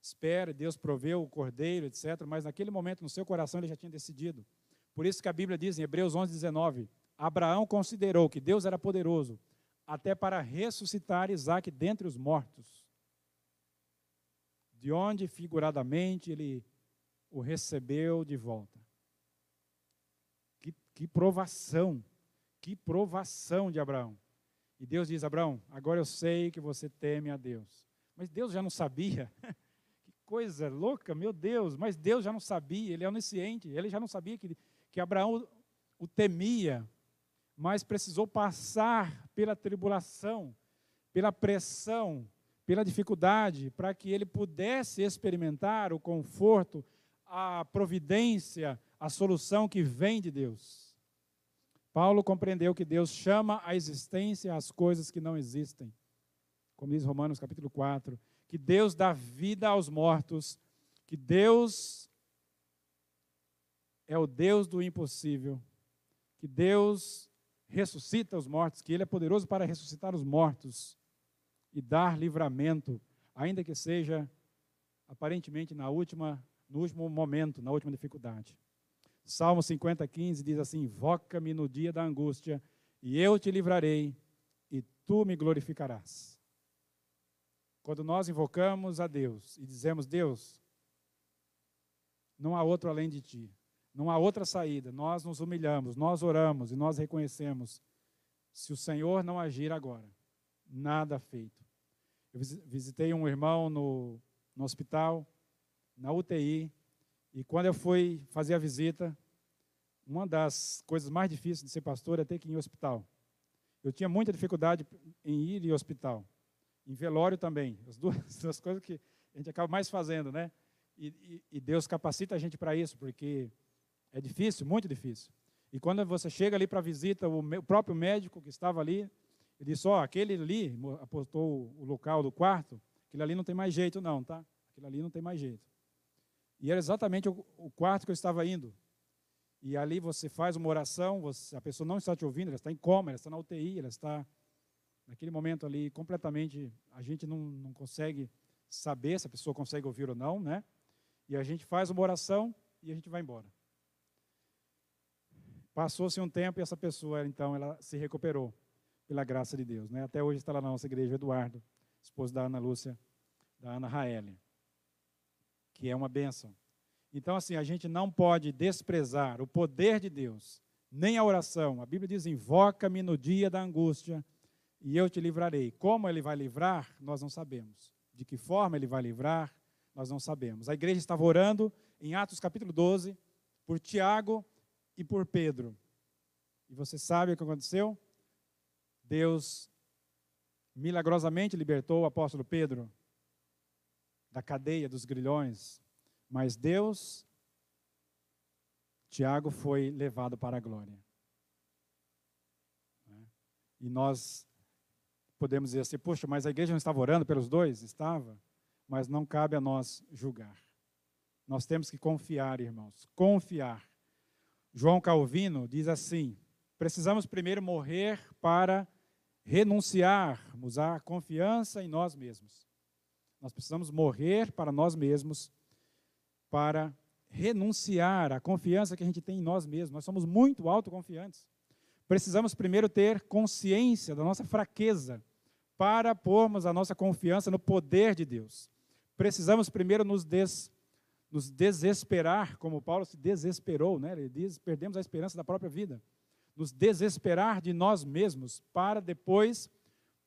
espera, Deus proveu o cordeiro, etc. Mas naquele momento, no seu coração, ele já tinha decidido. Por isso que a Bíblia diz em Hebreus 11, 19: Abraão considerou que Deus era poderoso até para ressuscitar Isaac dentre os mortos de onde figuradamente ele o recebeu de volta. Que, que provação, que provação de Abraão. E Deus diz: Abraão, agora eu sei que você teme a Deus. Mas Deus já não sabia. que coisa louca, meu Deus. Mas Deus já não sabia, ele é onisciente. Ele já não sabia que, que Abraão o temia, mas precisou passar pela tribulação, pela pressão, pela dificuldade, para que ele pudesse experimentar o conforto, a providência, a solução que vem de Deus. Paulo compreendeu que Deus chama à existência as coisas que não existem. Como diz Romanos capítulo 4, que Deus dá vida aos mortos, que Deus é o Deus do impossível, que Deus ressuscita os mortos, que Ele é poderoso para ressuscitar os mortos e dar livramento, ainda que seja aparentemente na última, no último momento, na última dificuldade. Salmo 50, 15 diz assim: Invoca-me no dia da angústia, e eu te livrarei, e tu me glorificarás. Quando nós invocamos a Deus e dizemos: Deus, não há outro além de ti, não há outra saída, nós nos humilhamos, nós oramos e nós reconhecemos: se o Senhor não agir agora, nada feito. Eu visitei um irmão no, no hospital, na UTI, e quando eu fui fazer a visita, uma das coisas mais difíceis de ser pastor é ter que ir em hospital. Eu tinha muita dificuldade em ir em hospital. Em velório também. As duas, as coisas que a gente acaba mais fazendo, né? E, e, e Deus capacita a gente para isso, porque é difícil, muito difícil. E quando você chega ali para visita, o, o, próprio médico que estava ali, ele disse, ó, oh, aquele ali, apostou o local do quarto, aquele ali não tem mais jeito não, tá? Aquele ali não tem mais jeito. E era exatamente o, quarto que eu estava indo. E ali você faz uma oração, você, a pessoa não está te ouvindo, ela está em coma, ela está na UTI, ela está naquele momento ali completamente, a gente não, não consegue saber se a pessoa consegue ouvir ou não, né? E a gente faz uma oração e a gente vai embora. Passou-se um tempo e essa pessoa, então, ela se recuperou pela graça de Deus. Né? Até hoje está lá na nossa igreja Eduardo, esposo da Ana Lúcia, da Ana Raeli que é uma bênção. Então, assim, a gente não pode desprezar o poder de Deus, nem a oração. A Bíblia diz: invoca-me no dia da angústia e eu te livrarei. Como ele vai livrar, nós não sabemos. De que forma ele vai livrar, nós não sabemos. A igreja estava orando em Atos capítulo 12 por Tiago e por Pedro. E você sabe o que aconteceu? Deus milagrosamente libertou o apóstolo Pedro da cadeia dos grilhões, mas Deus, Tiago foi levado para a glória. Né? E nós podemos dizer assim, poxa, mas a igreja não estava orando pelos dois? Estava, mas não cabe a nós julgar. Nós temos que confiar, irmãos, confiar. João Calvino diz assim: precisamos primeiro morrer para renunciarmos à confiança em nós mesmos. Nós precisamos morrer para nós mesmos, para renunciar à confiança que a gente tem em nós mesmos. Nós somos muito autoconfiantes. Precisamos primeiro ter consciência da nossa fraqueza para pormos a nossa confiança no poder de Deus. Precisamos primeiro nos, des, nos desesperar, como Paulo se desesperou, né? ele diz: perdemos a esperança da própria vida. Nos desesperar de nós mesmos para depois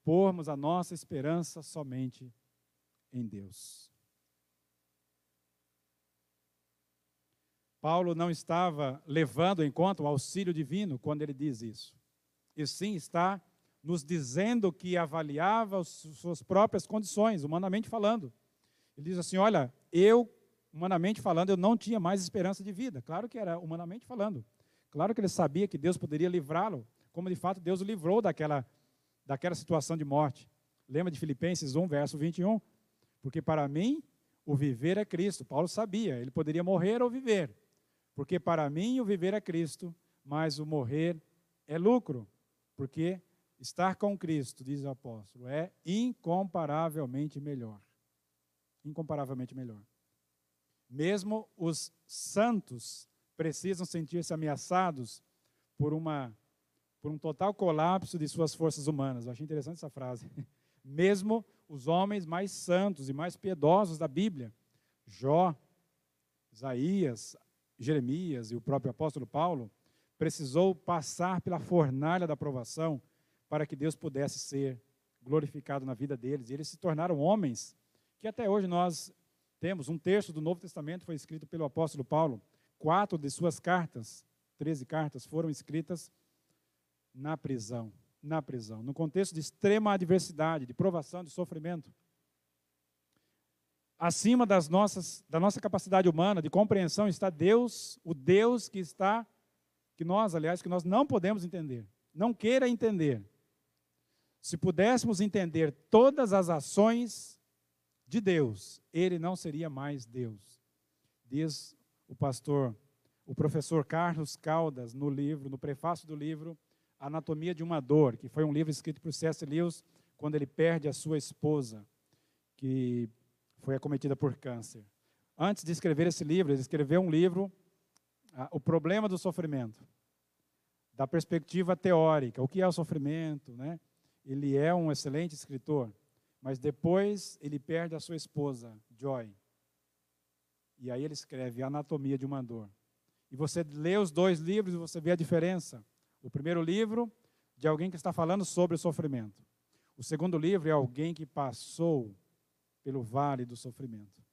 pormos a nossa esperança somente em Deus. Paulo não estava levando em conta o auxílio divino quando ele diz isso. E sim está nos dizendo que avaliava suas próprias condições, humanamente falando. Ele diz assim: Olha, eu, humanamente falando, eu não tinha mais esperança de vida. Claro que era humanamente falando. Claro que ele sabia que Deus poderia livrá-lo, como de fato Deus o livrou daquela, daquela situação de morte. Lembra de Filipenses 1, verso 21? Porque para mim, o viver é Cristo. Paulo sabia, ele poderia morrer ou viver. Porque para mim, o viver é Cristo, mas o morrer é lucro. Porque estar com Cristo, diz o apóstolo, é incomparavelmente melhor. Incomparavelmente melhor. Mesmo os santos precisam sentir-se ameaçados por uma por um total colapso de suas forças humanas. Eu achei interessante essa frase. Mesmo os homens mais santos e mais piedosos da Bíblia, Jó, Isaías, Jeremias e o próprio apóstolo Paulo, precisou passar pela fornalha da provação para que Deus pudesse ser glorificado na vida deles. E eles se tornaram homens que até hoje nós temos. Um terço do Novo Testamento foi escrito pelo apóstolo Paulo. Quatro de suas cartas, 13 cartas, foram escritas na prisão. Na prisão, no contexto de extrema adversidade, de provação, de sofrimento. Acima das nossas, da nossa capacidade humana de compreensão está Deus, o Deus que está, que nós, aliás, que nós não podemos entender, não queira entender. Se pudéssemos entender todas as ações de Deus, ele não seria mais Deus. Diz o pastor, o professor Carlos Caldas, no livro, no prefácio do livro Anatomia de uma Dor, que foi um livro escrito por C.S. Lewis quando ele perde a sua esposa, que foi acometida por câncer. Antes de escrever esse livro, ele escreveu um livro, O Problema do Sofrimento, da perspectiva teórica. O que é o sofrimento? Né? Ele é um excelente escritor, mas depois ele perde a sua esposa, Joy. E aí ele escreve Anatomia de uma Dor. E você lê os dois livros e você vê a diferença. O primeiro livro, de alguém que está falando sobre o sofrimento. O segundo livro é alguém que passou pelo vale do sofrimento.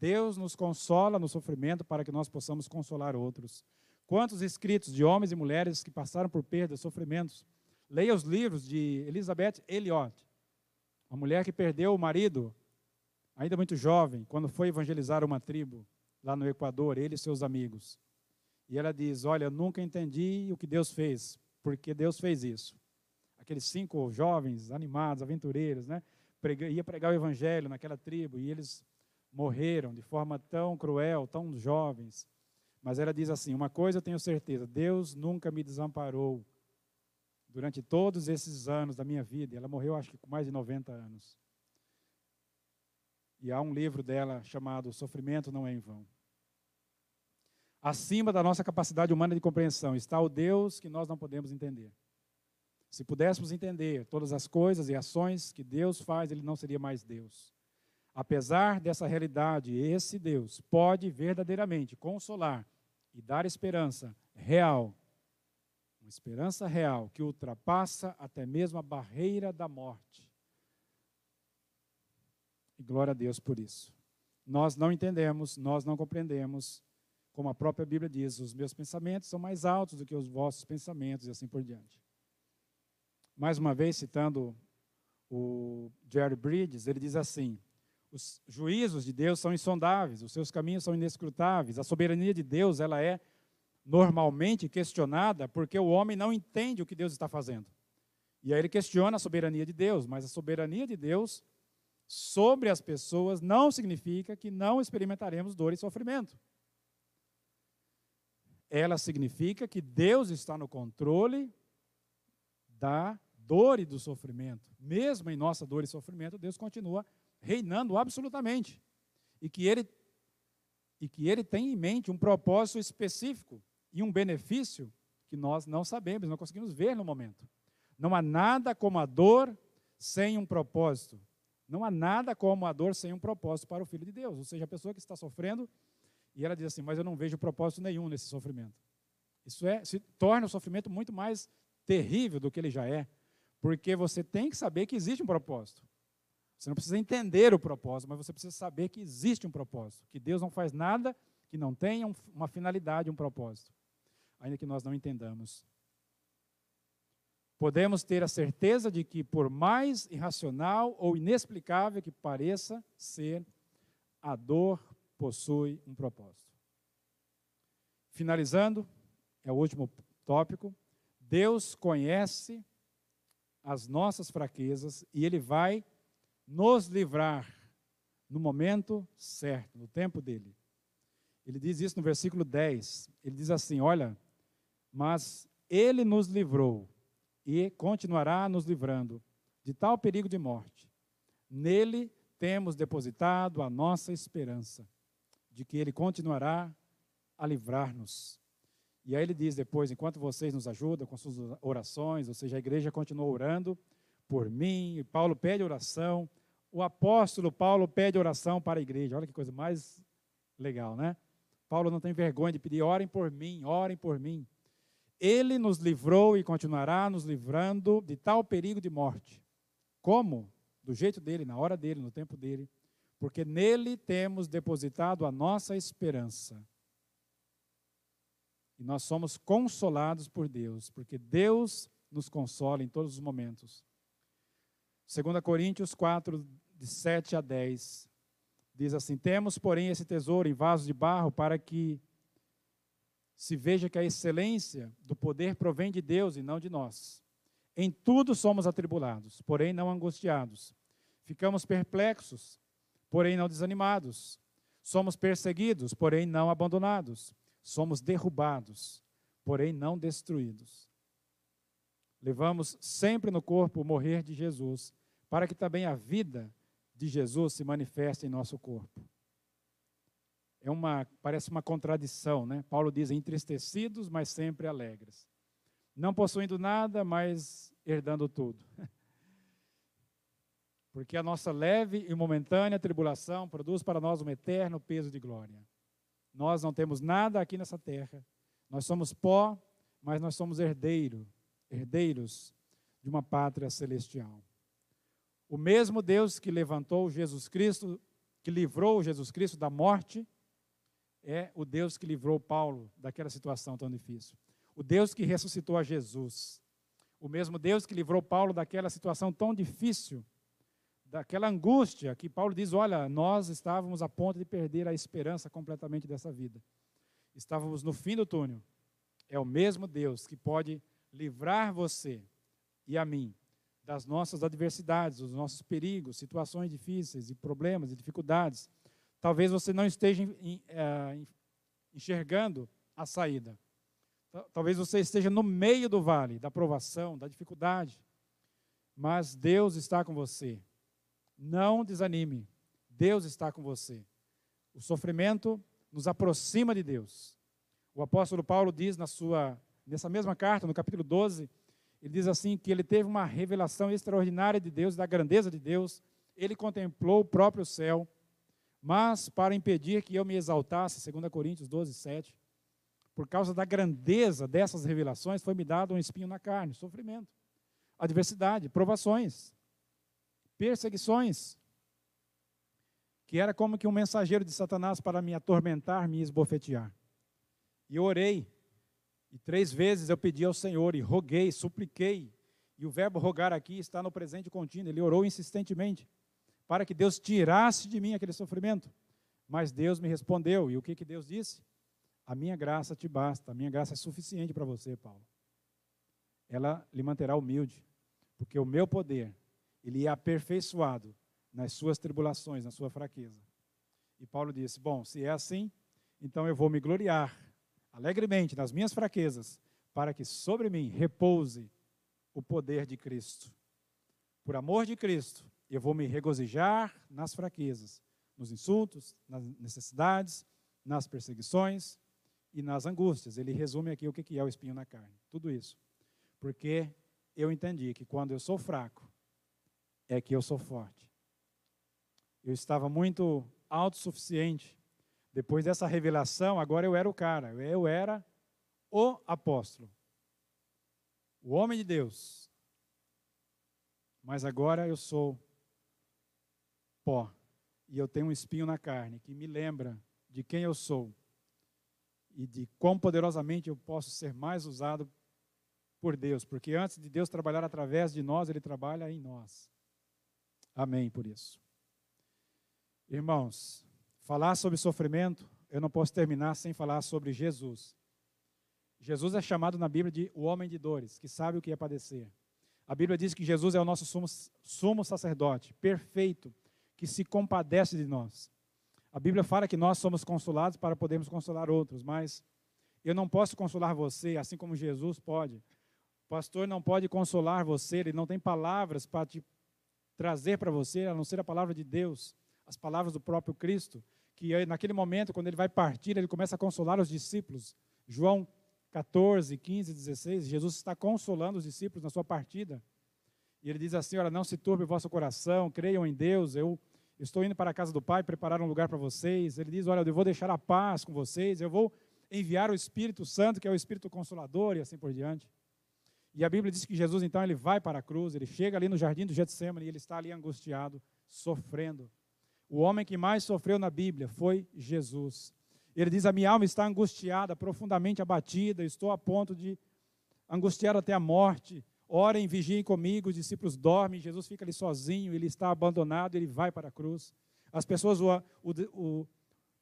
Deus nos consola no sofrimento para que nós possamos consolar outros. Quantos escritos de homens e mulheres que passaram por perdas, sofrimentos. Leia os livros de Elizabeth Elliot, uma mulher que perdeu o marido, ainda muito jovem, quando foi evangelizar uma tribo lá no Equador, ele e seus amigos. E ela diz: Olha, nunca entendi o que Deus fez, porque Deus fez isso. Aqueles cinco jovens, animados, aventureiros, né? Ia pregar o evangelho naquela tribo e eles morreram de forma tão cruel, tão jovens. Mas ela diz assim: Uma coisa eu tenho certeza, Deus nunca me desamparou durante todos esses anos da minha vida. Ela morreu, acho que com mais de 90 anos. E há um livro dela chamado Sofrimento Não é em Vão. Acima da nossa capacidade humana de compreensão está o Deus que nós não podemos entender. Se pudéssemos entender todas as coisas e ações que Deus faz, ele não seria mais Deus. Apesar dessa realidade, esse Deus pode verdadeiramente consolar e dar esperança real, uma esperança real que ultrapassa até mesmo a barreira da morte. E glória a Deus por isso. Nós não entendemos, nós não compreendemos, como a própria Bíblia diz, os meus pensamentos são mais altos do que os vossos pensamentos e assim por diante. Mais uma vez, citando o Jerry Bridges, ele diz assim: os juízos de Deus são insondáveis, os seus caminhos são inescrutáveis, a soberania de Deus ela é normalmente questionada porque o homem não entende o que Deus está fazendo. E aí ele questiona a soberania de Deus, mas a soberania de Deus sobre as pessoas não significa que não experimentaremos dor e sofrimento ela significa que Deus está no controle da dor e do sofrimento. Mesmo em nossa dor e sofrimento, Deus continua reinando absolutamente. E que ele e que ele tem em mente um propósito específico e um benefício que nós não sabemos, não conseguimos ver no momento. Não há nada como a dor sem um propósito. Não há nada como a dor sem um propósito para o filho de Deus. Ou seja, a pessoa que está sofrendo e ela diz assim: Mas eu não vejo propósito nenhum nesse sofrimento. Isso é, se torna o sofrimento muito mais terrível do que ele já é, porque você tem que saber que existe um propósito. Você não precisa entender o propósito, mas você precisa saber que existe um propósito, que Deus não faz nada que não tenha uma finalidade, um propósito, ainda que nós não entendamos. Podemos ter a certeza de que, por mais irracional ou inexplicável que pareça ser, a dor possui um propósito. Finalizando, é o último tópico. Deus conhece as nossas fraquezas e Ele vai nos livrar no momento certo, no tempo dele. Ele diz isso no versículo 10. Ele diz assim: Olha, mas Ele nos livrou e continuará nos livrando de tal perigo de morte. Nele temos depositado a nossa esperança de que Ele continuará a livrar-nos. E aí ele diz depois: enquanto vocês nos ajudam com suas orações, ou seja, a igreja continua orando por mim, e Paulo pede oração, o apóstolo Paulo pede oração para a igreja. Olha que coisa mais legal, né? Paulo não tem vergonha de pedir: orem por mim, orem por mim. Ele nos livrou e continuará nos livrando de tal perigo de morte. Como? Do jeito dele, na hora dele, no tempo dele. Porque nele temos depositado a nossa esperança. E nós somos consolados por Deus, porque Deus nos consola em todos os momentos. 2 Coríntios 4, de 7 a 10, diz assim: Temos, porém, esse tesouro em vasos de barro para que se veja que a excelência do poder provém de Deus e não de nós. Em tudo somos atribulados, porém não angustiados. Ficamos perplexos, porém não desanimados. Somos perseguidos, porém não abandonados. Somos derrubados, porém não destruídos. Levamos sempre no corpo o morrer de Jesus, para que também a vida de Jesus se manifeste em nosso corpo é uma, parece uma contradição, né? Paulo diz entristecidos, mas sempre alegres. Não possuindo nada, mas herdando tudo. Porque a nossa leve e momentânea tribulação produz para nós um eterno peso de glória. Nós não temos nada aqui nessa terra. Nós somos pó, mas nós somos herdeiro, herdeiros de uma pátria celestial. O mesmo Deus que levantou Jesus Cristo, que livrou Jesus Cristo da morte, é o Deus que livrou Paulo daquela situação tão difícil. O Deus que ressuscitou a Jesus. O mesmo Deus que livrou Paulo daquela situação tão difícil, daquela angústia que Paulo diz: olha, nós estávamos a ponto de perder a esperança completamente dessa vida. Estávamos no fim do túnel. É o mesmo Deus que pode livrar você e a mim das nossas adversidades, dos nossos perigos, situações difíceis e problemas e dificuldades Talvez você não esteja é, enxergando a saída. Talvez você esteja no meio do vale, da provação, da dificuldade. Mas Deus está com você. Não desanime. Deus está com você. O sofrimento nos aproxima de Deus. O apóstolo Paulo diz na sua nessa mesma carta, no capítulo 12, ele diz assim que ele teve uma revelação extraordinária de Deus, da grandeza de Deus. Ele contemplou o próprio céu mas para impedir que eu me exaltasse, 2 Coríntios 12, 7, por causa da grandeza dessas revelações, foi-me dado um espinho na carne, sofrimento, adversidade, provações, perseguições, que era como que um mensageiro de Satanás para me atormentar, me esbofetear. E eu orei, e três vezes eu pedi ao Senhor, e roguei, supliquei, e o verbo rogar aqui está no presente contínuo, ele orou insistentemente para que Deus tirasse de mim aquele sofrimento. Mas Deus me respondeu, e o que, que Deus disse? A minha graça te basta, a minha graça é suficiente para você, Paulo. Ela lhe manterá humilde, porque o meu poder, ele é aperfeiçoado nas suas tribulações, na sua fraqueza. E Paulo disse: Bom, se é assim, então eu vou me gloriar alegremente nas minhas fraquezas, para que sobre mim repouse o poder de Cristo. Por amor de Cristo, eu vou me regozijar nas fraquezas, nos insultos, nas necessidades, nas perseguições e nas angústias. Ele resume aqui o que é o espinho na carne. Tudo isso. Porque eu entendi que quando eu sou fraco, é que eu sou forte. Eu estava muito autossuficiente. Depois dessa revelação, agora eu era o cara. Eu era o apóstolo. O homem de Deus. Mas agora eu sou pó e eu tenho um espinho na carne que me lembra de quem eu sou e de quão poderosamente eu posso ser mais usado por Deus, porque antes de Deus trabalhar através de nós, Ele trabalha em nós. Amém por isso. Irmãos, falar sobre sofrimento, eu não posso terminar sem falar sobre Jesus. Jesus é chamado na Bíblia de o homem de dores, que sabe o que é padecer. A Bíblia diz que Jesus é o nosso sumo, sumo sacerdote, perfeito, que se compadece de nós. A Bíblia fala que nós somos consolados para podermos consolar outros, mas eu não posso consolar você assim como Jesus pode. O pastor não pode consolar você, ele não tem palavras para te trazer para você, a não ser a palavra de Deus, as palavras do próprio Cristo, que naquele momento, quando ele vai partir, ele começa a consolar os discípulos. João 14, 15, 16, Jesus está consolando os discípulos na sua partida. E ele diz assim: Olha, não se turbe o vosso coração, creiam em Deus, eu estou indo para a casa do Pai preparar um lugar para vocês. Ele diz: Olha, eu vou deixar a paz com vocês, eu vou enviar o Espírito Santo, que é o Espírito Consolador, e assim por diante. E a Bíblia diz que Jesus, então, ele vai para a cruz, ele chega ali no jardim do Getsemane e ele está ali angustiado, sofrendo. O homem que mais sofreu na Bíblia foi Jesus. Ele diz: A minha alma está angustiada, profundamente abatida, estou a ponto de angustiar até a morte. Orem, vigiem comigo, os discípulos dormem, Jesus fica ali sozinho, ele está abandonado, ele vai para a cruz. As pessoas o, o, o,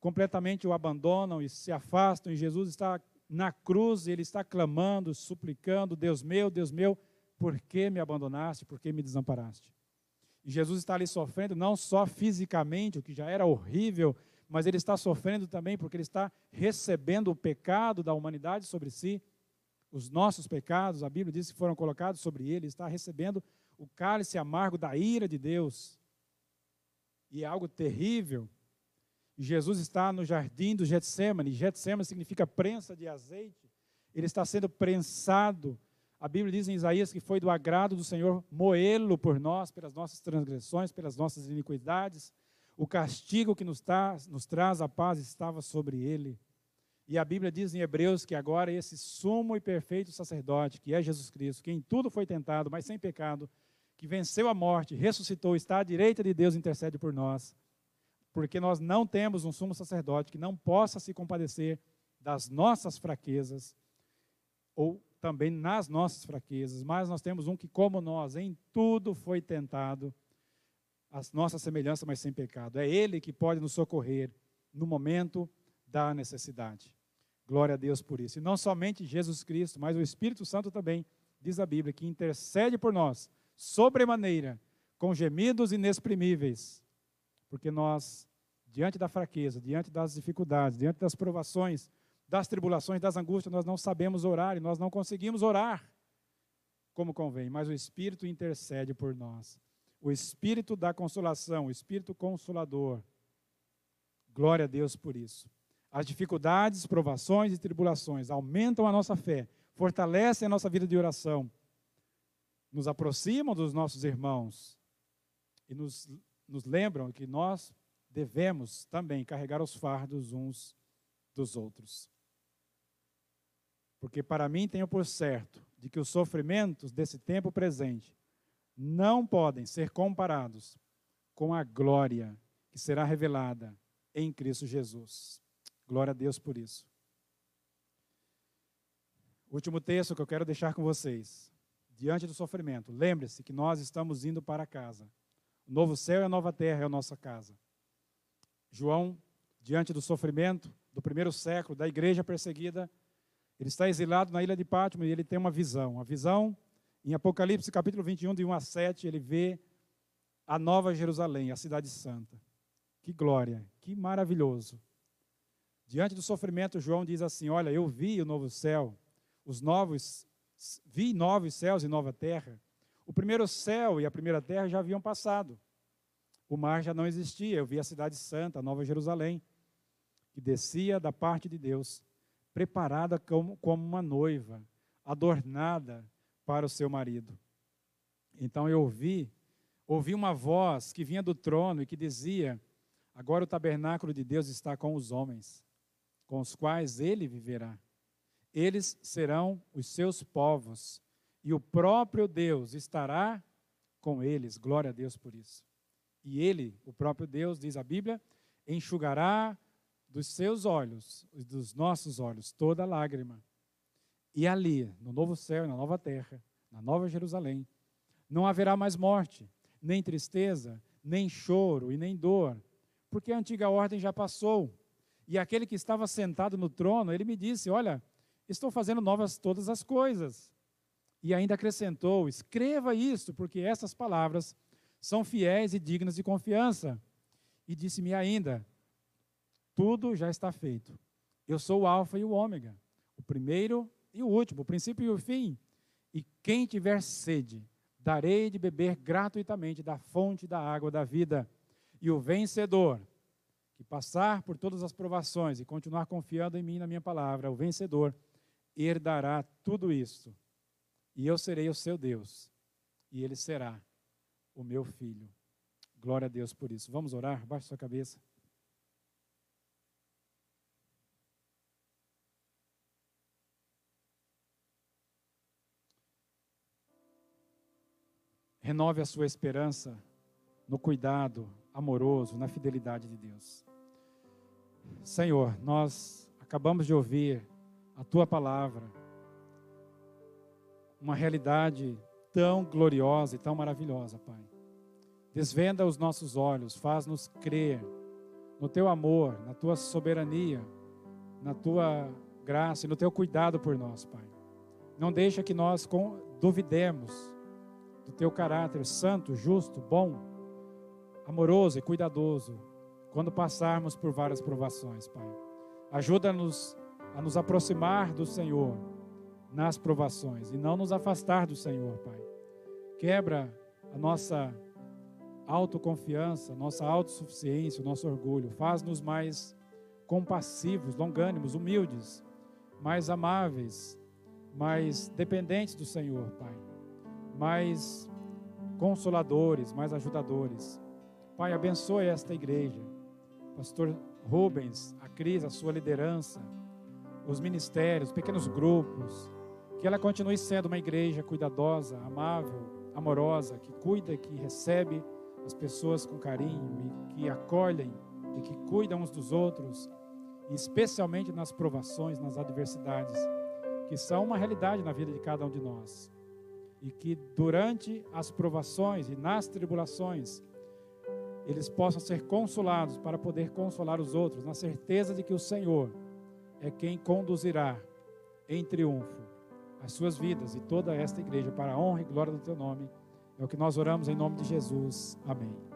completamente o abandonam e se afastam, e Jesus está na cruz, ele está clamando, suplicando: Deus meu, Deus meu, por que me abandonaste, por que me desamparaste? E Jesus está ali sofrendo, não só fisicamente, o que já era horrível, mas ele está sofrendo também porque ele está recebendo o pecado da humanidade sobre si. Os nossos pecados, a Bíblia diz que foram colocados sobre ele, está recebendo o cálice amargo da ira de Deus. E é algo terrível. Jesus está no jardim do Getsemane. Getsemane significa prensa de azeite. Ele está sendo prensado. A Bíblia diz em Isaías que foi do agrado do Senhor moê-lo por nós, pelas nossas transgressões, pelas nossas iniquidades. O castigo que nos, tá, nos traz a paz estava sobre ele. E a Bíblia diz em Hebreus que agora esse sumo e perfeito sacerdote, que é Jesus Cristo, que em tudo foi tentado, mas sem pecado, que venceu a morte, ressuscitou, está à direita de Deus, intercede por nós porque nós não temos um sumo sacerdote que não possa se compadecer das nossas fraquezas, ou também nas nossas fraquezas, mas nós temos um que, como nós, em tudo foi tentado, a nossa semelhança, mas sem pecado. É Ele que pode nos socorrer no momento da necessidade. Glória a Deus por isso. E não somente Jesus Cristo, mas o Espírito Santo também, diz a Bíblia, que intercede por nós, sobremaneira, com gemidos inexprimíveis porque nós, diante da fraqueza, diante das dificuldades, diante das provações, das tribulações, das angústias, nós não sabemos orar e nós não conseguimos orar como convém, mas o Espírito intercede por nós. O Espírito da consolação, o Espírito consolador. Glória a Deus por isso. As dificuldades, provações e tribulações aumentam a nossa fé, fortalecem a nossa vida de oração, nos aproximam dos nossos irmãos e nos nos lembram que nós devemos também carregar os fardos uns dos outros. Porque para mim tenho por certo de que os sofrimentos desse tempo presente não podem ser comparados com a glória que será revelada em Cristo Jesus. Glória a Deus por isso. Último texto que eu quero deixar com vocês. Diante do sofrimento, lembre-se que nós estamos indo para casa. O novo céu e a nova terra é a nossa casa. João, diante do sofrimento do primeiro século, da igreja perseguida, ele está exilado na ilha de Pátimo e ele tem uma visão. A visão, em Apocalipse capítulo 21, de 1 a 7, ele vê a nova Jerusalém, a cidade santa. Que glória, que maravilhoso. Diante do sofrimento, João diz assim: Olha, eu vi o novo céu, os novos, vi novos céus e nova terra o primeiro céu e a primeira terra já haviam passado. O mar já não existia. Eu vi a cidade santa, a Nova Jerusalém, que descia da parte de Deus, preparada como, uma noiva, adornada para o seu marido. Então eu ouvi, ouvi uma voz que vinha do trono e que dizia: Agora o tabernáculo de Deus está com os homens, com os quais ele viverá. Eles serão os seus povos, e o próprio Deus estará com eles. Glória a Deus por isso. E ele, o próprio Deus, diz a Bíblia, enxugará dos seus olhos, dos nossos olhos, toda lágrima. E ali, no novo céu e na nova terra, na nova Jerusalém, não haverá mais morte, nem tristeza, nem choro e nem dor, porque a antiga ordem já passou. E aquele que estava sentado no trono, ele me disse: Olha, estou fazendo novas todas as coisas. E ainda acrescentou: escreva isso, porque essas palavras são fiéis e dignas de confiança. E disse-me ainda: tudo já está feito. Eu sou o Alfa e o Ômega, o primeiro e o último, o princípio e o fim. E quem tiver sede, darei de beber gratuitamente da fonte da água da vida. E o vencedor, que passar por todas as provações e continuar confiando em mim na minha palavra, o vencedor herdará tudo isso e eu serei o seu Deus, e ele será o meu filho. Glória a Deus por isso. Vamos orar? Baixe sua cabeça. Renove a sua esperança no cuidado amoroso, na fidelidade de Deus. Senhor, nós acabamos de ouvir a tua palavra uma realidade tão gloriosa e tão maravilhosa, Pai. Desvenda os nossos olhos, faz-nos crer no teu amor, na tua soberania, na tua graça e no teu cuidado por nós, Pai. Não deixa que nós duvidemos do teu caráter santo, justo, bom, amoroso e cuidadoso quando passarmos por várias provações, Pai. Ajuda-nos a nos aproximar do Senhor nas provações e não nos afastar do Senhor, Pai. Quebra a nossa autoconfiança, nossa autossuficiência, o nosso orgulho. Faz-nos mais compassivos, longânimos, humildes, mais amáveis, mais dependentes do Senhor, Pai. Mais consoladores, mais ajudadores. Pai, abençoe esta igreja. Pastor Rubens, a Cris, a sua liderança, os ministérios, pequenos grupos, que ela continue sendo uma igreja cuidadosa, amável, amorosa, que cuida, que recebe as pessoas com carinho e que acolhem e que cuidam uns dos outros, especialmente nas provações, nas adversidades, que são uma realidade na vida de cada um de nós. E que durante as provações e nas tribulações, eles possam ser consolados para poder consolar os outros, na certeza de que o Senhor é quem conduzirá em triunfo as suas vidas e toda esta igreja para a honra e glória do teu nome. É o que nós oramos em nome de Jesus. Amém.